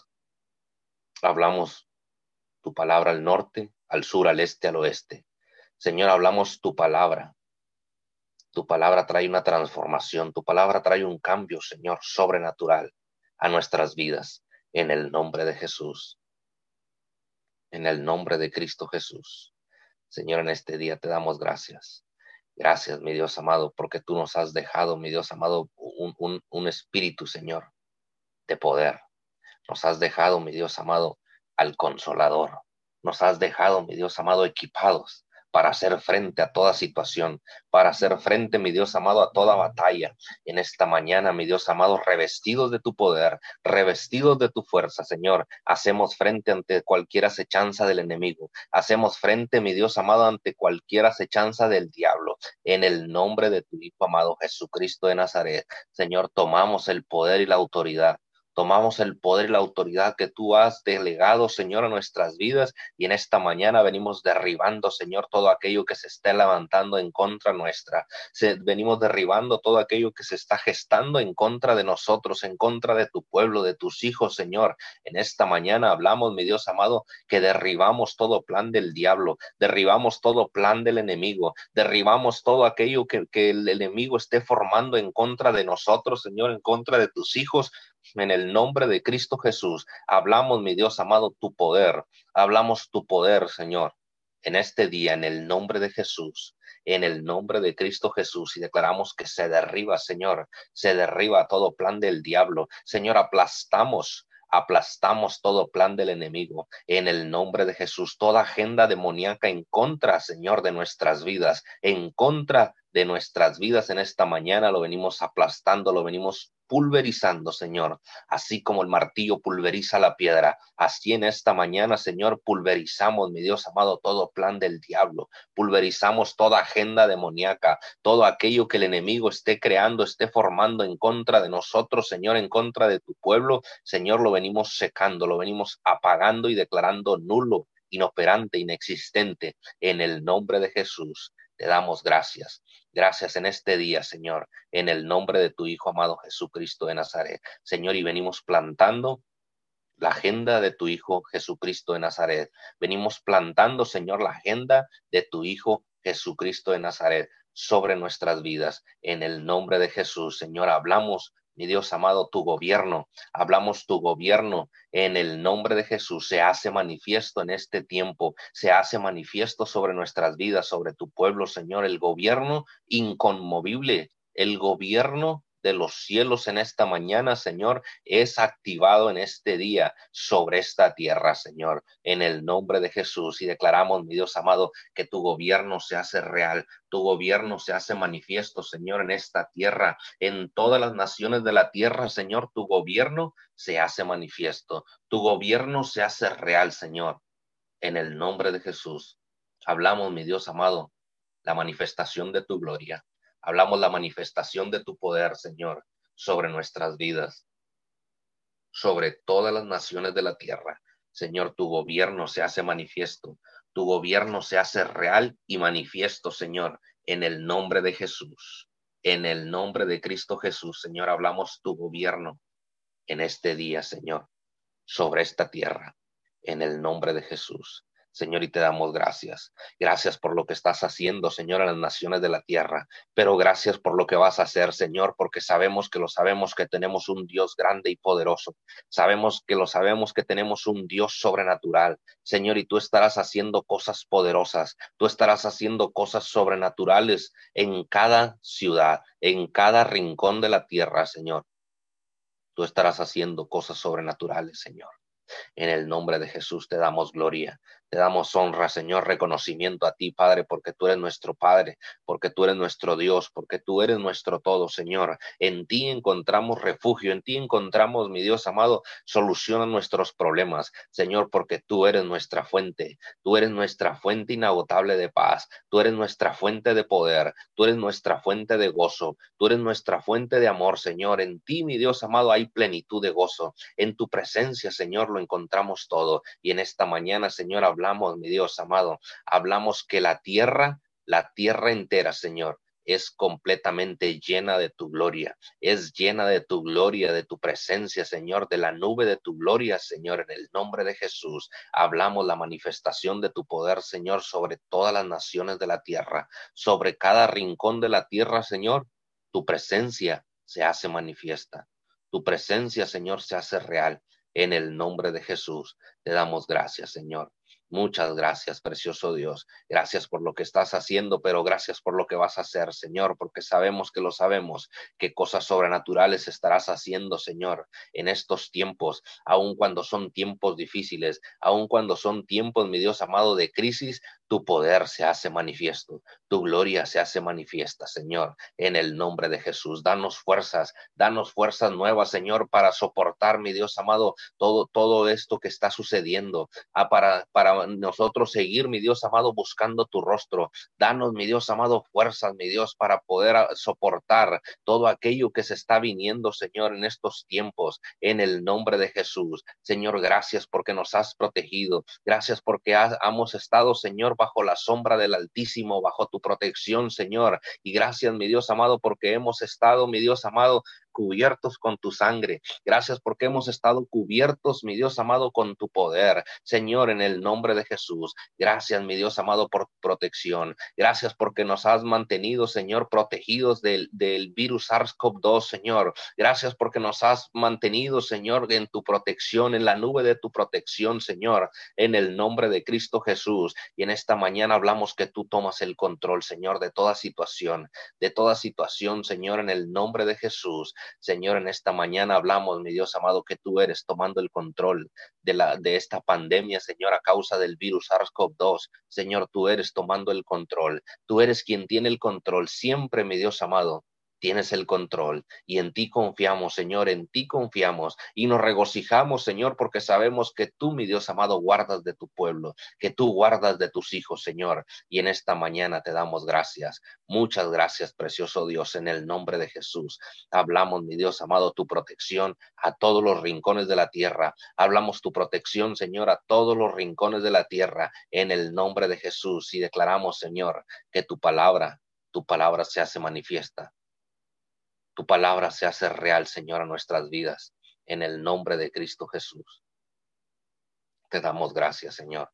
hablamos tu palabra al norte, al sur, al este, al oeste. Señor, hablamos tu palabra. Tu palabra trae una transformación, tu palabra trae un cambio, Señor, sobrenatural a nuestras vidas, en el nombre de Jesús. En el nombre de Cristo Jesús. Señor, en este día te damos gracias. Gracias, mi Dios amado, porque tú nos has dejado, mi Dios amado, un, un, un espíritu, Señor, de poder. Nos has dejado, mi Dios amado, al consolador. Nos has dejado, mi Dios amado, equipados para hacer frente a toda situación, para hacer frente, mi Dios amado, a toda batalla. En esta mañana, mi Dios amado, revestidos de tu poder, revestidos de tu fuerza, Señor, hacemos frente ante cualquier acechanza del enemigo. Hacemos frente, mi Dios amado, ante cualquier acechanza del diablo. En el nombre de tu Hijo amado Jesucristo de Nazaret, Señor, tomamos el poder y la autoridad tomamos el poder y la autoridad que tú has delegado, Señor, a nuestras vidas y en esta mañana venimos derribando, Señor, todo aquello que se esté levantando en contra nuestra. venimos derribando todo aquello que se está gestando en contra de nosotros, en contra de tu pueblo, de tus hijos, Señor. En esta mañana hablamos, mi Dios amado, que derribamos todo plan del diablo, derribamos todo plan del enemigo, derribamos todo aquello que, que el enemigo esté formando en contra de nosotros, Señor, en contra de tus hijos, en el nombre de Cristo Jesús, hablamos, mi Dios amado, tu poder. Hablamos tu poder, Señor, en este día, en el nombre de Jesús, en el nombre de Cristo Jesús, y declaramos que se derriba, Señor, se derriba todo plan del diablo. Señor, aplastamos aplastamos todo plan del enemigo en el nombre de Jesús, toda agenda demoníaca en contra, Señor, de nuestras vidas, en contra de nuestras vidas en esta mañana, lo venimos aplastando, lo venimos pulverizando, Señor, así como el martillo pulveriza la piedra, así en esta mañana, Señor, pulverizamos, mi Dios amado, todo plan del diablo, pulverizamos toda agenda demoníaca, todo aquello que el enemigo esté creando, esté formando en contra de nosotros, Señor, en contra de tu pueblo, Señor, lo venimos secando, lo venimos apagando y declarando nulo inoperante, inexistente, en el nombre de Jesús. Te damos gracias. Gracias en este día, Señor, en el nombre de tu Hijo amado Jesucristo de Nazaret. Señor, y venimos plantando la agenda de tu Hijo Jesucristo de Nazaret. Venimos plantando, Señor, la agenda de tu Hijo Jesucristo de Nazaret sobre nuestras vidas. En el nombre de Jesús, Señor, hablamos mi Dios amado, tu gobierno. Hablamos tu gobierno en el nombre de Jesús. Se hace manifiesto en este tiempo, se hace manifiesto sobre nuestras vidas, sobre tu pueblo, Señor, el gobierno inconmovible, el gobierno de los cielos en esta mañana, Señor, es activado en este día sobre esta tierra, Señor, en el nombre de Jesús. Y declaramos, mi Dios amado, que tu gobierno se hace real, tu gobierno se hace manifiesto, Señor, en esta tierra, en todas las naciones de la tierra, Señor, tu gobierno se hace manifiesto, tu gobierno se hace real, Señor, en el nombre de Jesús. Hablamos, mi Dios amado, la manifestación de tu gloria Hablamos la manifestación de tu poder, Señor, sobre nuestras vidas, sobre todas las naciones de la tierra. Señor, tu gobierno se hace manifiesto, tu gobierno se hace real y manifiesto, Señor, en el nombre de Jesús. En el nombre de Cristo Jesús, Señor, hablamos tu gobierno en este día, Señor, sobre esta tierra, en el nombre de Jesús. Señor, y te damos gracias. Gracias por lo que estás haciendo, Señor, en las naciones de la tierra. Pero gracias por lo que vas a hacer, Señor, porque sabemos que lo sabemos que tenemos un Dios grande y poderoso. Sabemos que lo sabemos que tenemos un Dios sobrenatural. Señor, y tú estarás haciendo cosas poderosas. Tú estarás haciendo cosas sobrenaturales en cada ciudad, en cada rincón de la tierra, Señor. Tú estarás haciendo cosas sobrenaturales, Señor. En el nombre de Jesús te damos gloria, te damos honra, Señor, reconocimiento a ti, Padre, porque tú eres nuestro Padre, porque tú eres nuestro Dios, porque tú eres nuestro todo, Señor. En ti encontramos refugio, en ti encontramos, mi Dios amado, solución a nuestros problemas, Señor, porque tú eres nuestra fuente, tú eres nuestra fuente inagotable de paz, tú eres nuestra fuente de poder, tú eres nuestra fuente de gozo, tú eres nuestra fuente de amor, Señor. En ti, mi Dios amado, hay plenitud de gozo. En tu presencia, Señor, lo encontramos todo. Y en esta mañana, Señor, hablamos, mi Dios amado, hablamos que la tierra, la tierra entera, Señor, es completamente llena de tu gloria, es llena de tu gloria, de tu presencia, Señor, de la nube de tu gloria, Señor, en el nombre de Jesús. Hablamos la manifestación de tu poder, Señor, sobre todas las naciones de la tierra, sobre cada rincón de la tierra, Señor. Tu presencia se hace manifiesta. Tu presencia, Señor, se hace real. En el nombre de Jesús te damos gracias, Señor. Muchas gracias, precioso Dios. Gracias por lo que estás haciendo, pero gracias por lo que vas a hacer, Señor, porque sabemos que lo sabemos, que cosas sobrenaturales estarás haciendo, Señor, en estos tiempos, aun cuando son tiempos difíciles, aun cuando son tiempos, mi Dios amado, de crisis, tu poder se hace manifiesto, tu gloria se hace manifiesta, Señor, en el nombre de Jesús. Danos fuerzas, danos fuerzas nuevas, Señor, para soportar, mi Dios amado, todo, todo esto que está sucediendo, ah, para, para nosotros seguir, mi Dios amado, buscando tu rostro. Danos, mi Dios amado, fuerzas, mi Dios, para poder ah, soportar todo aquello que se está viniendo, Señor, en estos tiempos, en el nombre de Jesús. Señor, gracias porque nos has protegido. Gracias porque hemos estado, Señor, bajo la sombra del Altísimo, bajo tu protección, Señor. Y gracias, mi Dios amado, porque hemos estado, mi Dios amado, cubiertos con tu sangre. Gracias porque hemos estado cubiertos, mi Dios amado, con tu poder. Señor, en el nombre de Jesús. Gracias, mi Dios amado, por protección. Gracias porque nos has mantenido, Señor, protegidos del, del virus SARS-CoV-2, Señor. Gracias porque nos has mantenido, Señor, en tu protección, en la nube de tu protección, Señor, en el nombre de Cristo Jesús. Y en esta mañana hablamos que tú tomas el control, Señor, de toda situación, de toda situación, Señor, en el nombre de Jesús. Señor, en esta mañana hablamos, mi Dios amado, que tú eres tomando el control de, la, de esta pandemia, Señor, a causa del virus SARS-CoV-2. Señor, tú eres tomando el control. Tú eres quien tiene el control siempre, mi Dios amado tienes el control y en ti confiamos, Señor, en ti confiamos y nos regocijamos, Señor, porque sabemos que tú, mi Dios amado, guardas de tu pueblo, que tú guardas de tus hijos, Señor. Y en esta mañana te damos gracias. Muchas gracias, precioso Dios, en el nombre de Jesús. Hablamos, mi Dios amado, tu protección a todos los rincones de la tierra. Hablamos tu protección, Señor, a todos los rincones de la tierra, en el nombre de Jesús. Y declaramos, Señor, que tu palabra, tu palabra se hace manifiesta tu palabra se hace real, Señor, a nuestras vidas, en el nombre de Cristo Jesús. Te damos gracias, Señor.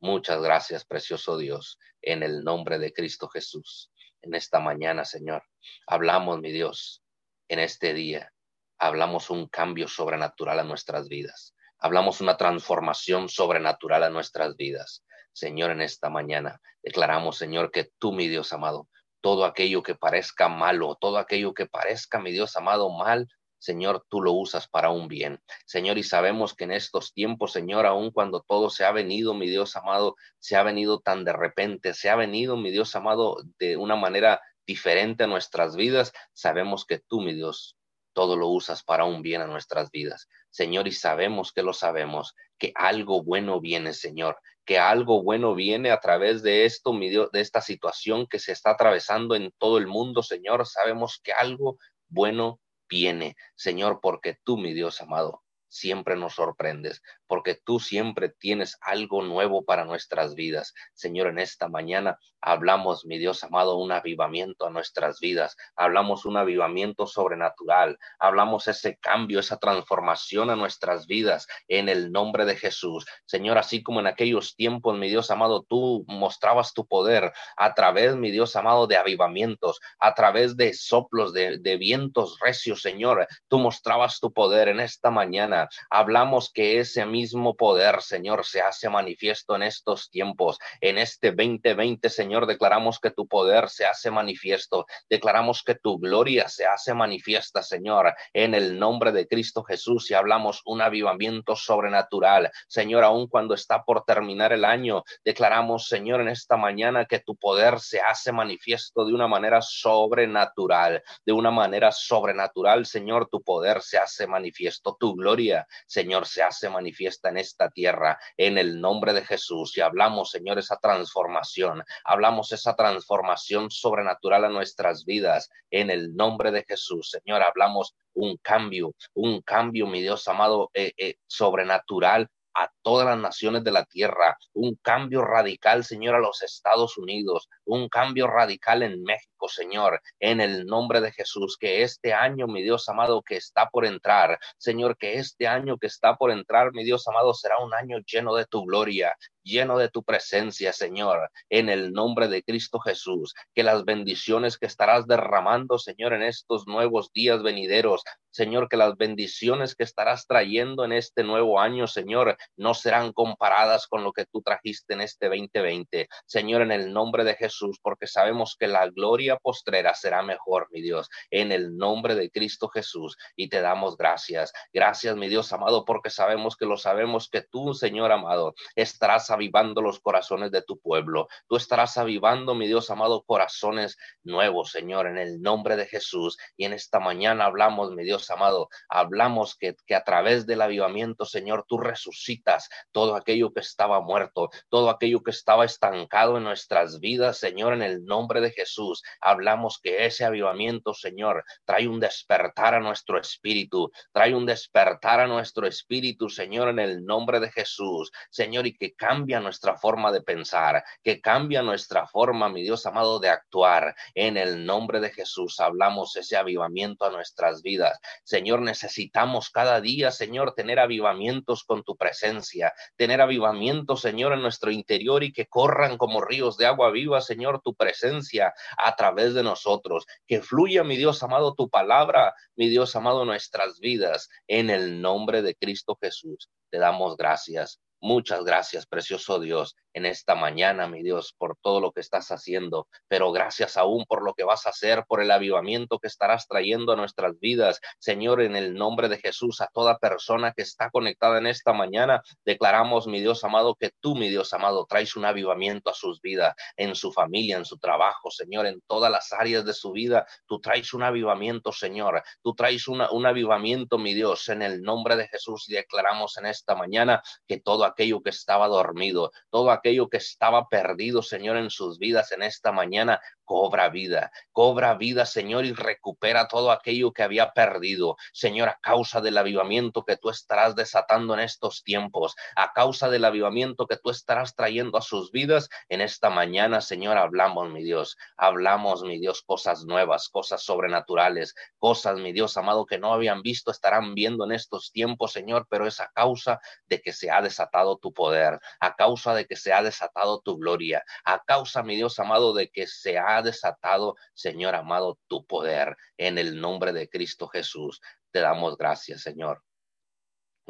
Muchas gracias, precioso Dios, en el nombre de Cristo Jesús. En esta mañana, Señor, hablamos, mi Dios, en este día, hablamos un cambio sobrenatural a nuestras vidas. Hablamos una transformación sobrenatural a nuestras vidas. Señor, en esta mañana declaramos, Señor, que tú, mi Dios amado, todo aquello que parezca malo, todo aquello que parezca, mi Dios amado, mal, Señor, tú lo usas para un bien. Señor, y sabemos que en estos tiempos, Señor, aun cuando todo se ha venido, mi Dios amado, se ha venido tan de repente, se ha venido, mi Dios amado, de una manera diferente a nuestras vidas, sabemos que tú, mi Dios, todo lo usas para un bien a nuestras vidas. Señor, y sabemos que lo sabemos, que algo bueno viene, Señor, que algo bueno viene a través de esto, de esta situación que se está atravesando en todo el mundo, Señor. Sabemos que algo bueno viene, Señor, porque tú, mi Dios amado, siempre nos sorprendes, porque tú siempre tienes algo nuevo para nuestras vidas. Señor, en esta mañana hablamos, mi Dios amado, un avivamiento a nuestras vidas, hablamos un avivamiento sobrenatural, hablamos ese cambio, esa transformación a nuestras vidas en el nombre de Jesús. Señor, así como en aquellos tiempos, mi Dios amado, tú mostrabas tu poder a través, mi Dios amado, de avivamientos, a través de soplos, de, vientos recios, Señor, tú mostrabas tu poder en esta mañana. Hablamos que ese mismo poder, Señor, se hace manifiesto en estos tiempos. En este 2020, Señor, declaramos que tu poder se hace manifiesto. Declaramos que tu gloria se hace manifiesta, Señor, en el nombre de Cristo Jesús y hablamos un avivamiento sobrenatural. Señor, aun cuando está por terminar el año, declaramos, Señor, en esta mañana que tu poder se hace manifiesto de una manera sobrenatural, de una manera sobrenatural, Señor, tu poder se hace manifiesto, tu gloria, Señor, se hace manifiesto en esta tierra en el nombre de Jesús. Y hablamos, Señor, esa transformación, hablamos esa transformación sobrenatural a nuestras vidas en el nombre de Jesús. Señor, hablamos un cambio, un cambio, mi Dios amado, eh, eh, sobrenatural a todas las naciones de la tierra, un cambio radical, Señor, a los Estados Unidos, un cambio radical en México, Señor, en el nombre de Jesús, que este año, mi Dios amado, que está por entrar, Señor, que este año que está por entrar, mi Dios amado, será un año lleno de tu gloria, lleno de tu presencia, Señor, en el nombre de Cristo Jesús, que las bendiciones que estarás derramando, Señor, en estos nuevos días venideros, Señor, que las bendiciones que estarás trayendo en este nuevo año, Señor, no serán comparadas con lo que tú trajiste en este 2020. Señor, en el nombre de Jesús, porque sabemos que la gloria postrera será mejor, mi Dios, en el nombre de Cristo Jesús. Y te damos gracias. Gracias, mi Dios amado, porque sabemos que lo sabemos que tú, Señor amado, estarás avivando los corazones de tu pueblo. Tú estarás avivando, mi Dios amado, corazones nuevos, Señor, en el nombre de Jesús. Y en esta mañana hablamos, mi Dios amado, hablamos que, que a través del avivamiento, Señor, tú resucitas todo aquello que estaba muerto, todo aquello que estaba estancado en nuestras vidas, Señor, en el nombre de Jesús. Hablamos que ese avivamiento, Señor, trae un despertar a nuestro espíritu, trae un despertar a nuestro espíritu, Señor, en el nombre de Jesús, Señor, y que cambia nuestra forma de pensar, que cambia nuestra forma, mi Dios amado, de actuar. En el nombre de Jesús hablamos ese avivamiento a nuestras vidas. Señor, necesitamos cada día, Señor, tener avivamientos con tu presencia, tener avivamiento, Señor, en nuestro interior y que corran como ríos de agua viva, Señor, tu presencia a través de nosotros. Que fluya, mi Dios amado, tu palabra, mi Dios amado, nuestras vidas. En el nombre de Cristo Jesús, te damos gracias. Muchas gracias, precioso Dios en esta mañana, mi Dios, por todo lo que estás haciendo, pero gracias aún por lo que vas a hacer, por el avivamiento que estarás trayendo a nuestras vidas. Señor, en el nombre de Jesús, a toda persona que está conectada en esta mañana, declaramos, mi Dios amado, que tú, mi Dios amado, traes un avivamiento a sus vidas, en su familia, en su trabajo, Señor, en todas las áreas de su vida. Tú traes un avivamiento, Señor. Tú traes un avivamiento, mi Dios, en el nombre de Jesús y declaramos en esta mañana que todo aquello que estaba dormido, todo aquello que estaba perdido, Señor, en sus vidas en esta mañana, cobra vida, cobra vida, Señor, y recupera todo aquello que había perdido, Señor, a causa del avivamiento que tú estarás desatando en estos tiempos, a causa del avivamiento que tú estarás trayendo a sus vidas en esta mañana, Señor, hablamos, mi Dios, hablamos, mi Dios, cosas nuevas, cosas sobrenaturales, cosas, mi Dios amado, que no habían visto, estarán viendo en estos tiempos, Señor, pero es a causa de que se ha desatado tu poder, a causa de que se ha desatado tu gloria, a causa, mi Dios amado, de que se ha desatado, Señor amado, tu poder en el nombre de Cristo Jesús. Te damos gracias, Señor.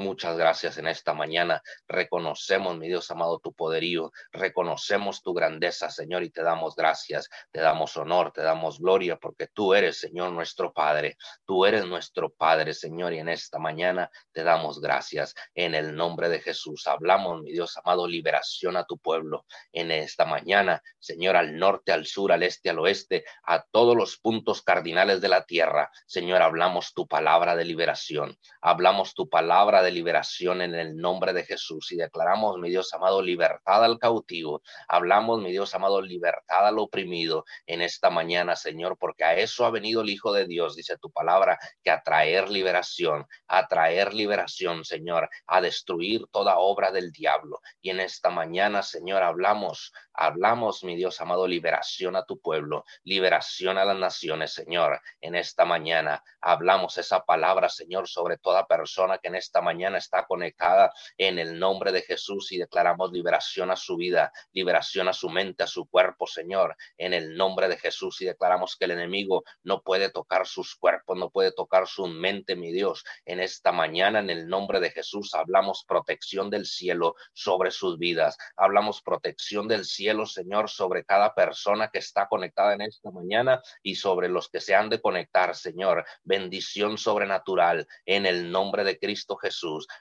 Muchas gracias en esta mañana. Reconocemos, mi Dios amado, tu poderío. Reconocemos tu grandeza, Señor, y te damos gracias, te damos honor, te damos gloria, porque tú eres, Señor, nuestro Padre. Tú eres nuestro Padre, Señor, y en esta mañana te damos gracias. En el nombre de Jesús, hablamos, mi Dios amado, liberación a tu pueblo. En esta mañana, Señor, al norte, al sur, al este, al oeste, a todos los puntos cardinales de la tierra, Señor, hablamos tu palabra de liberación. Hablamos tu palabra de liberación en el nombre de Jesús y declaramos, mi Dios amado, libertad al cautivo. Hablamos, mi Dios amado, libertad al oprimido en esta mañana, Señor, porque a eso ha venido el Hijo de Dios, dice tu palabra, que a traer liberación, a traer liberación, Señor, a destruir toda obra del diablo. Y en esta mañana, Señor, hablamos, hablamos, mi Dios amado, liberación a tu pueblo, liberación a las naciones, Señor. En esta mañana hablamos esa palabra, Señor, sobre toda persona que en esta mañana mañana está conectada en el nombre de Jesús y declaramos liberación a su vida, liberación a su mente, a su cuerpo, Señor, en el nombre de Jesús y declaramos que el enemigo no puede tocar sus cuerpos, no puede tocar su mente, mi Dios. En esta mañana, en el nombre de Jesús, hablamos protección del cielo sobre sus vidas. Hablamos protección del cielo, Señor, sobre cada persona que está conectada en esta mañana y sobre los que se han de conectar, Señor. Bendición sobrenatural en el nombre de Cristo Jesús.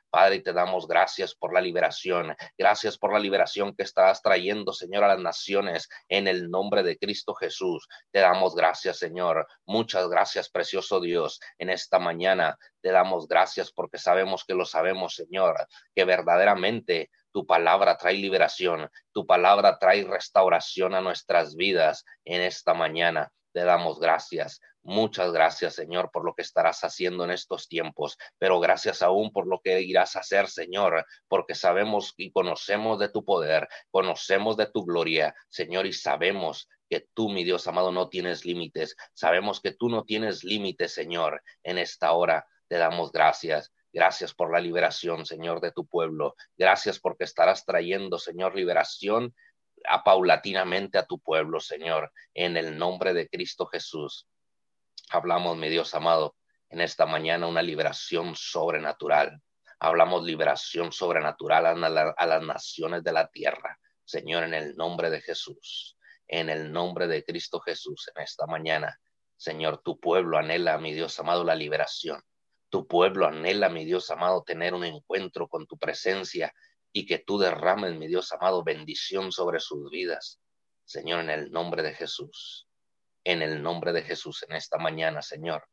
Padre, te damos gracias por la liberación. Gracias por la liberación que estás trayendo, Señor, a las naciones en el nombre de Cristo Jesús. Te damos gracias, Señor. Muchas gracias, precioso Dios. En esta mañana te damos gracias porque sabemos que lo sabemos, Señor, que verdaderamente tu palabra trae liberación, tu palabra trae restauración a nuestras vidas en esta mañana. Te damos gracias. Muchas gracias, Señor, por lo que estarás haciendo en estos tiempos, pero gracias aún por lo que irás a hacer, Señor, porque sabemos y conocemos de tu poder, conocemos de tu gloria, Señor, y sabemos que tú, mi Dios amado, no tienes límites. Sabemos que tú no tienes límites, Señor, en esta hora. Te damos gracias. Gracias por la liberación, Señor, de tu pueblo. Gracias porque estarás trayendo, Señor, liberación a paulatinamente a tu pueblo, Señor, en el nombre de Cristo Jesús. Hablamos, mi Dios amado, en esta mañana una liberación sobrenatural. Hablamos liberación sobrenatural a, las naciones de la tierra. Señor, en el nombre de Jesús, en el nombre de Cristo Jesús, en esta mañana, Señor, tu pueblo anhela, mi Dios amado, la liberación. Tu pueblo anhela, mi Dios amado, tener un encuentro con tu presencia y que tú derrames, mi Dios amado, bendición sobre sus vidas. Señor, en el nombre de Jesús en el nombre de Jesús en esta mañana, Señor.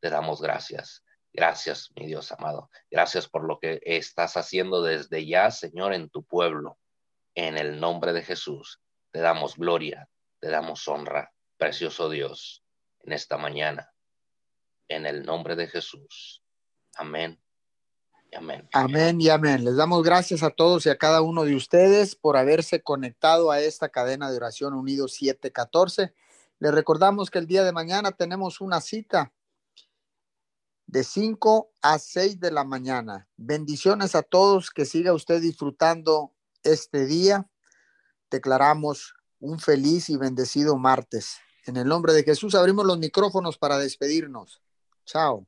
Te damos gracias. Gracias, mi Dios amado. Gracias por lo que estás haciendo desde ya, Señor, en tu pueblo. En el nombre de Jesús, te damos gloria, te damos honra, precioso Dios, en esta mañana. En el nombre de Jesús. Amén. Amén. Amén y amén. Les damos gracias a todos y a cada uno de ustedes por haberse conectado a esta cadena de oración Unidos 714. Le recordamos que el día de mañana tenemos una cita de 5 a 6 de la mañana. Bendiciones a todos, que siga usted disfrutando este día. Declaramos un feliz y bendecido martes. En el nombre de Jesús abrimos los micrófonos para despedirnos. Chao.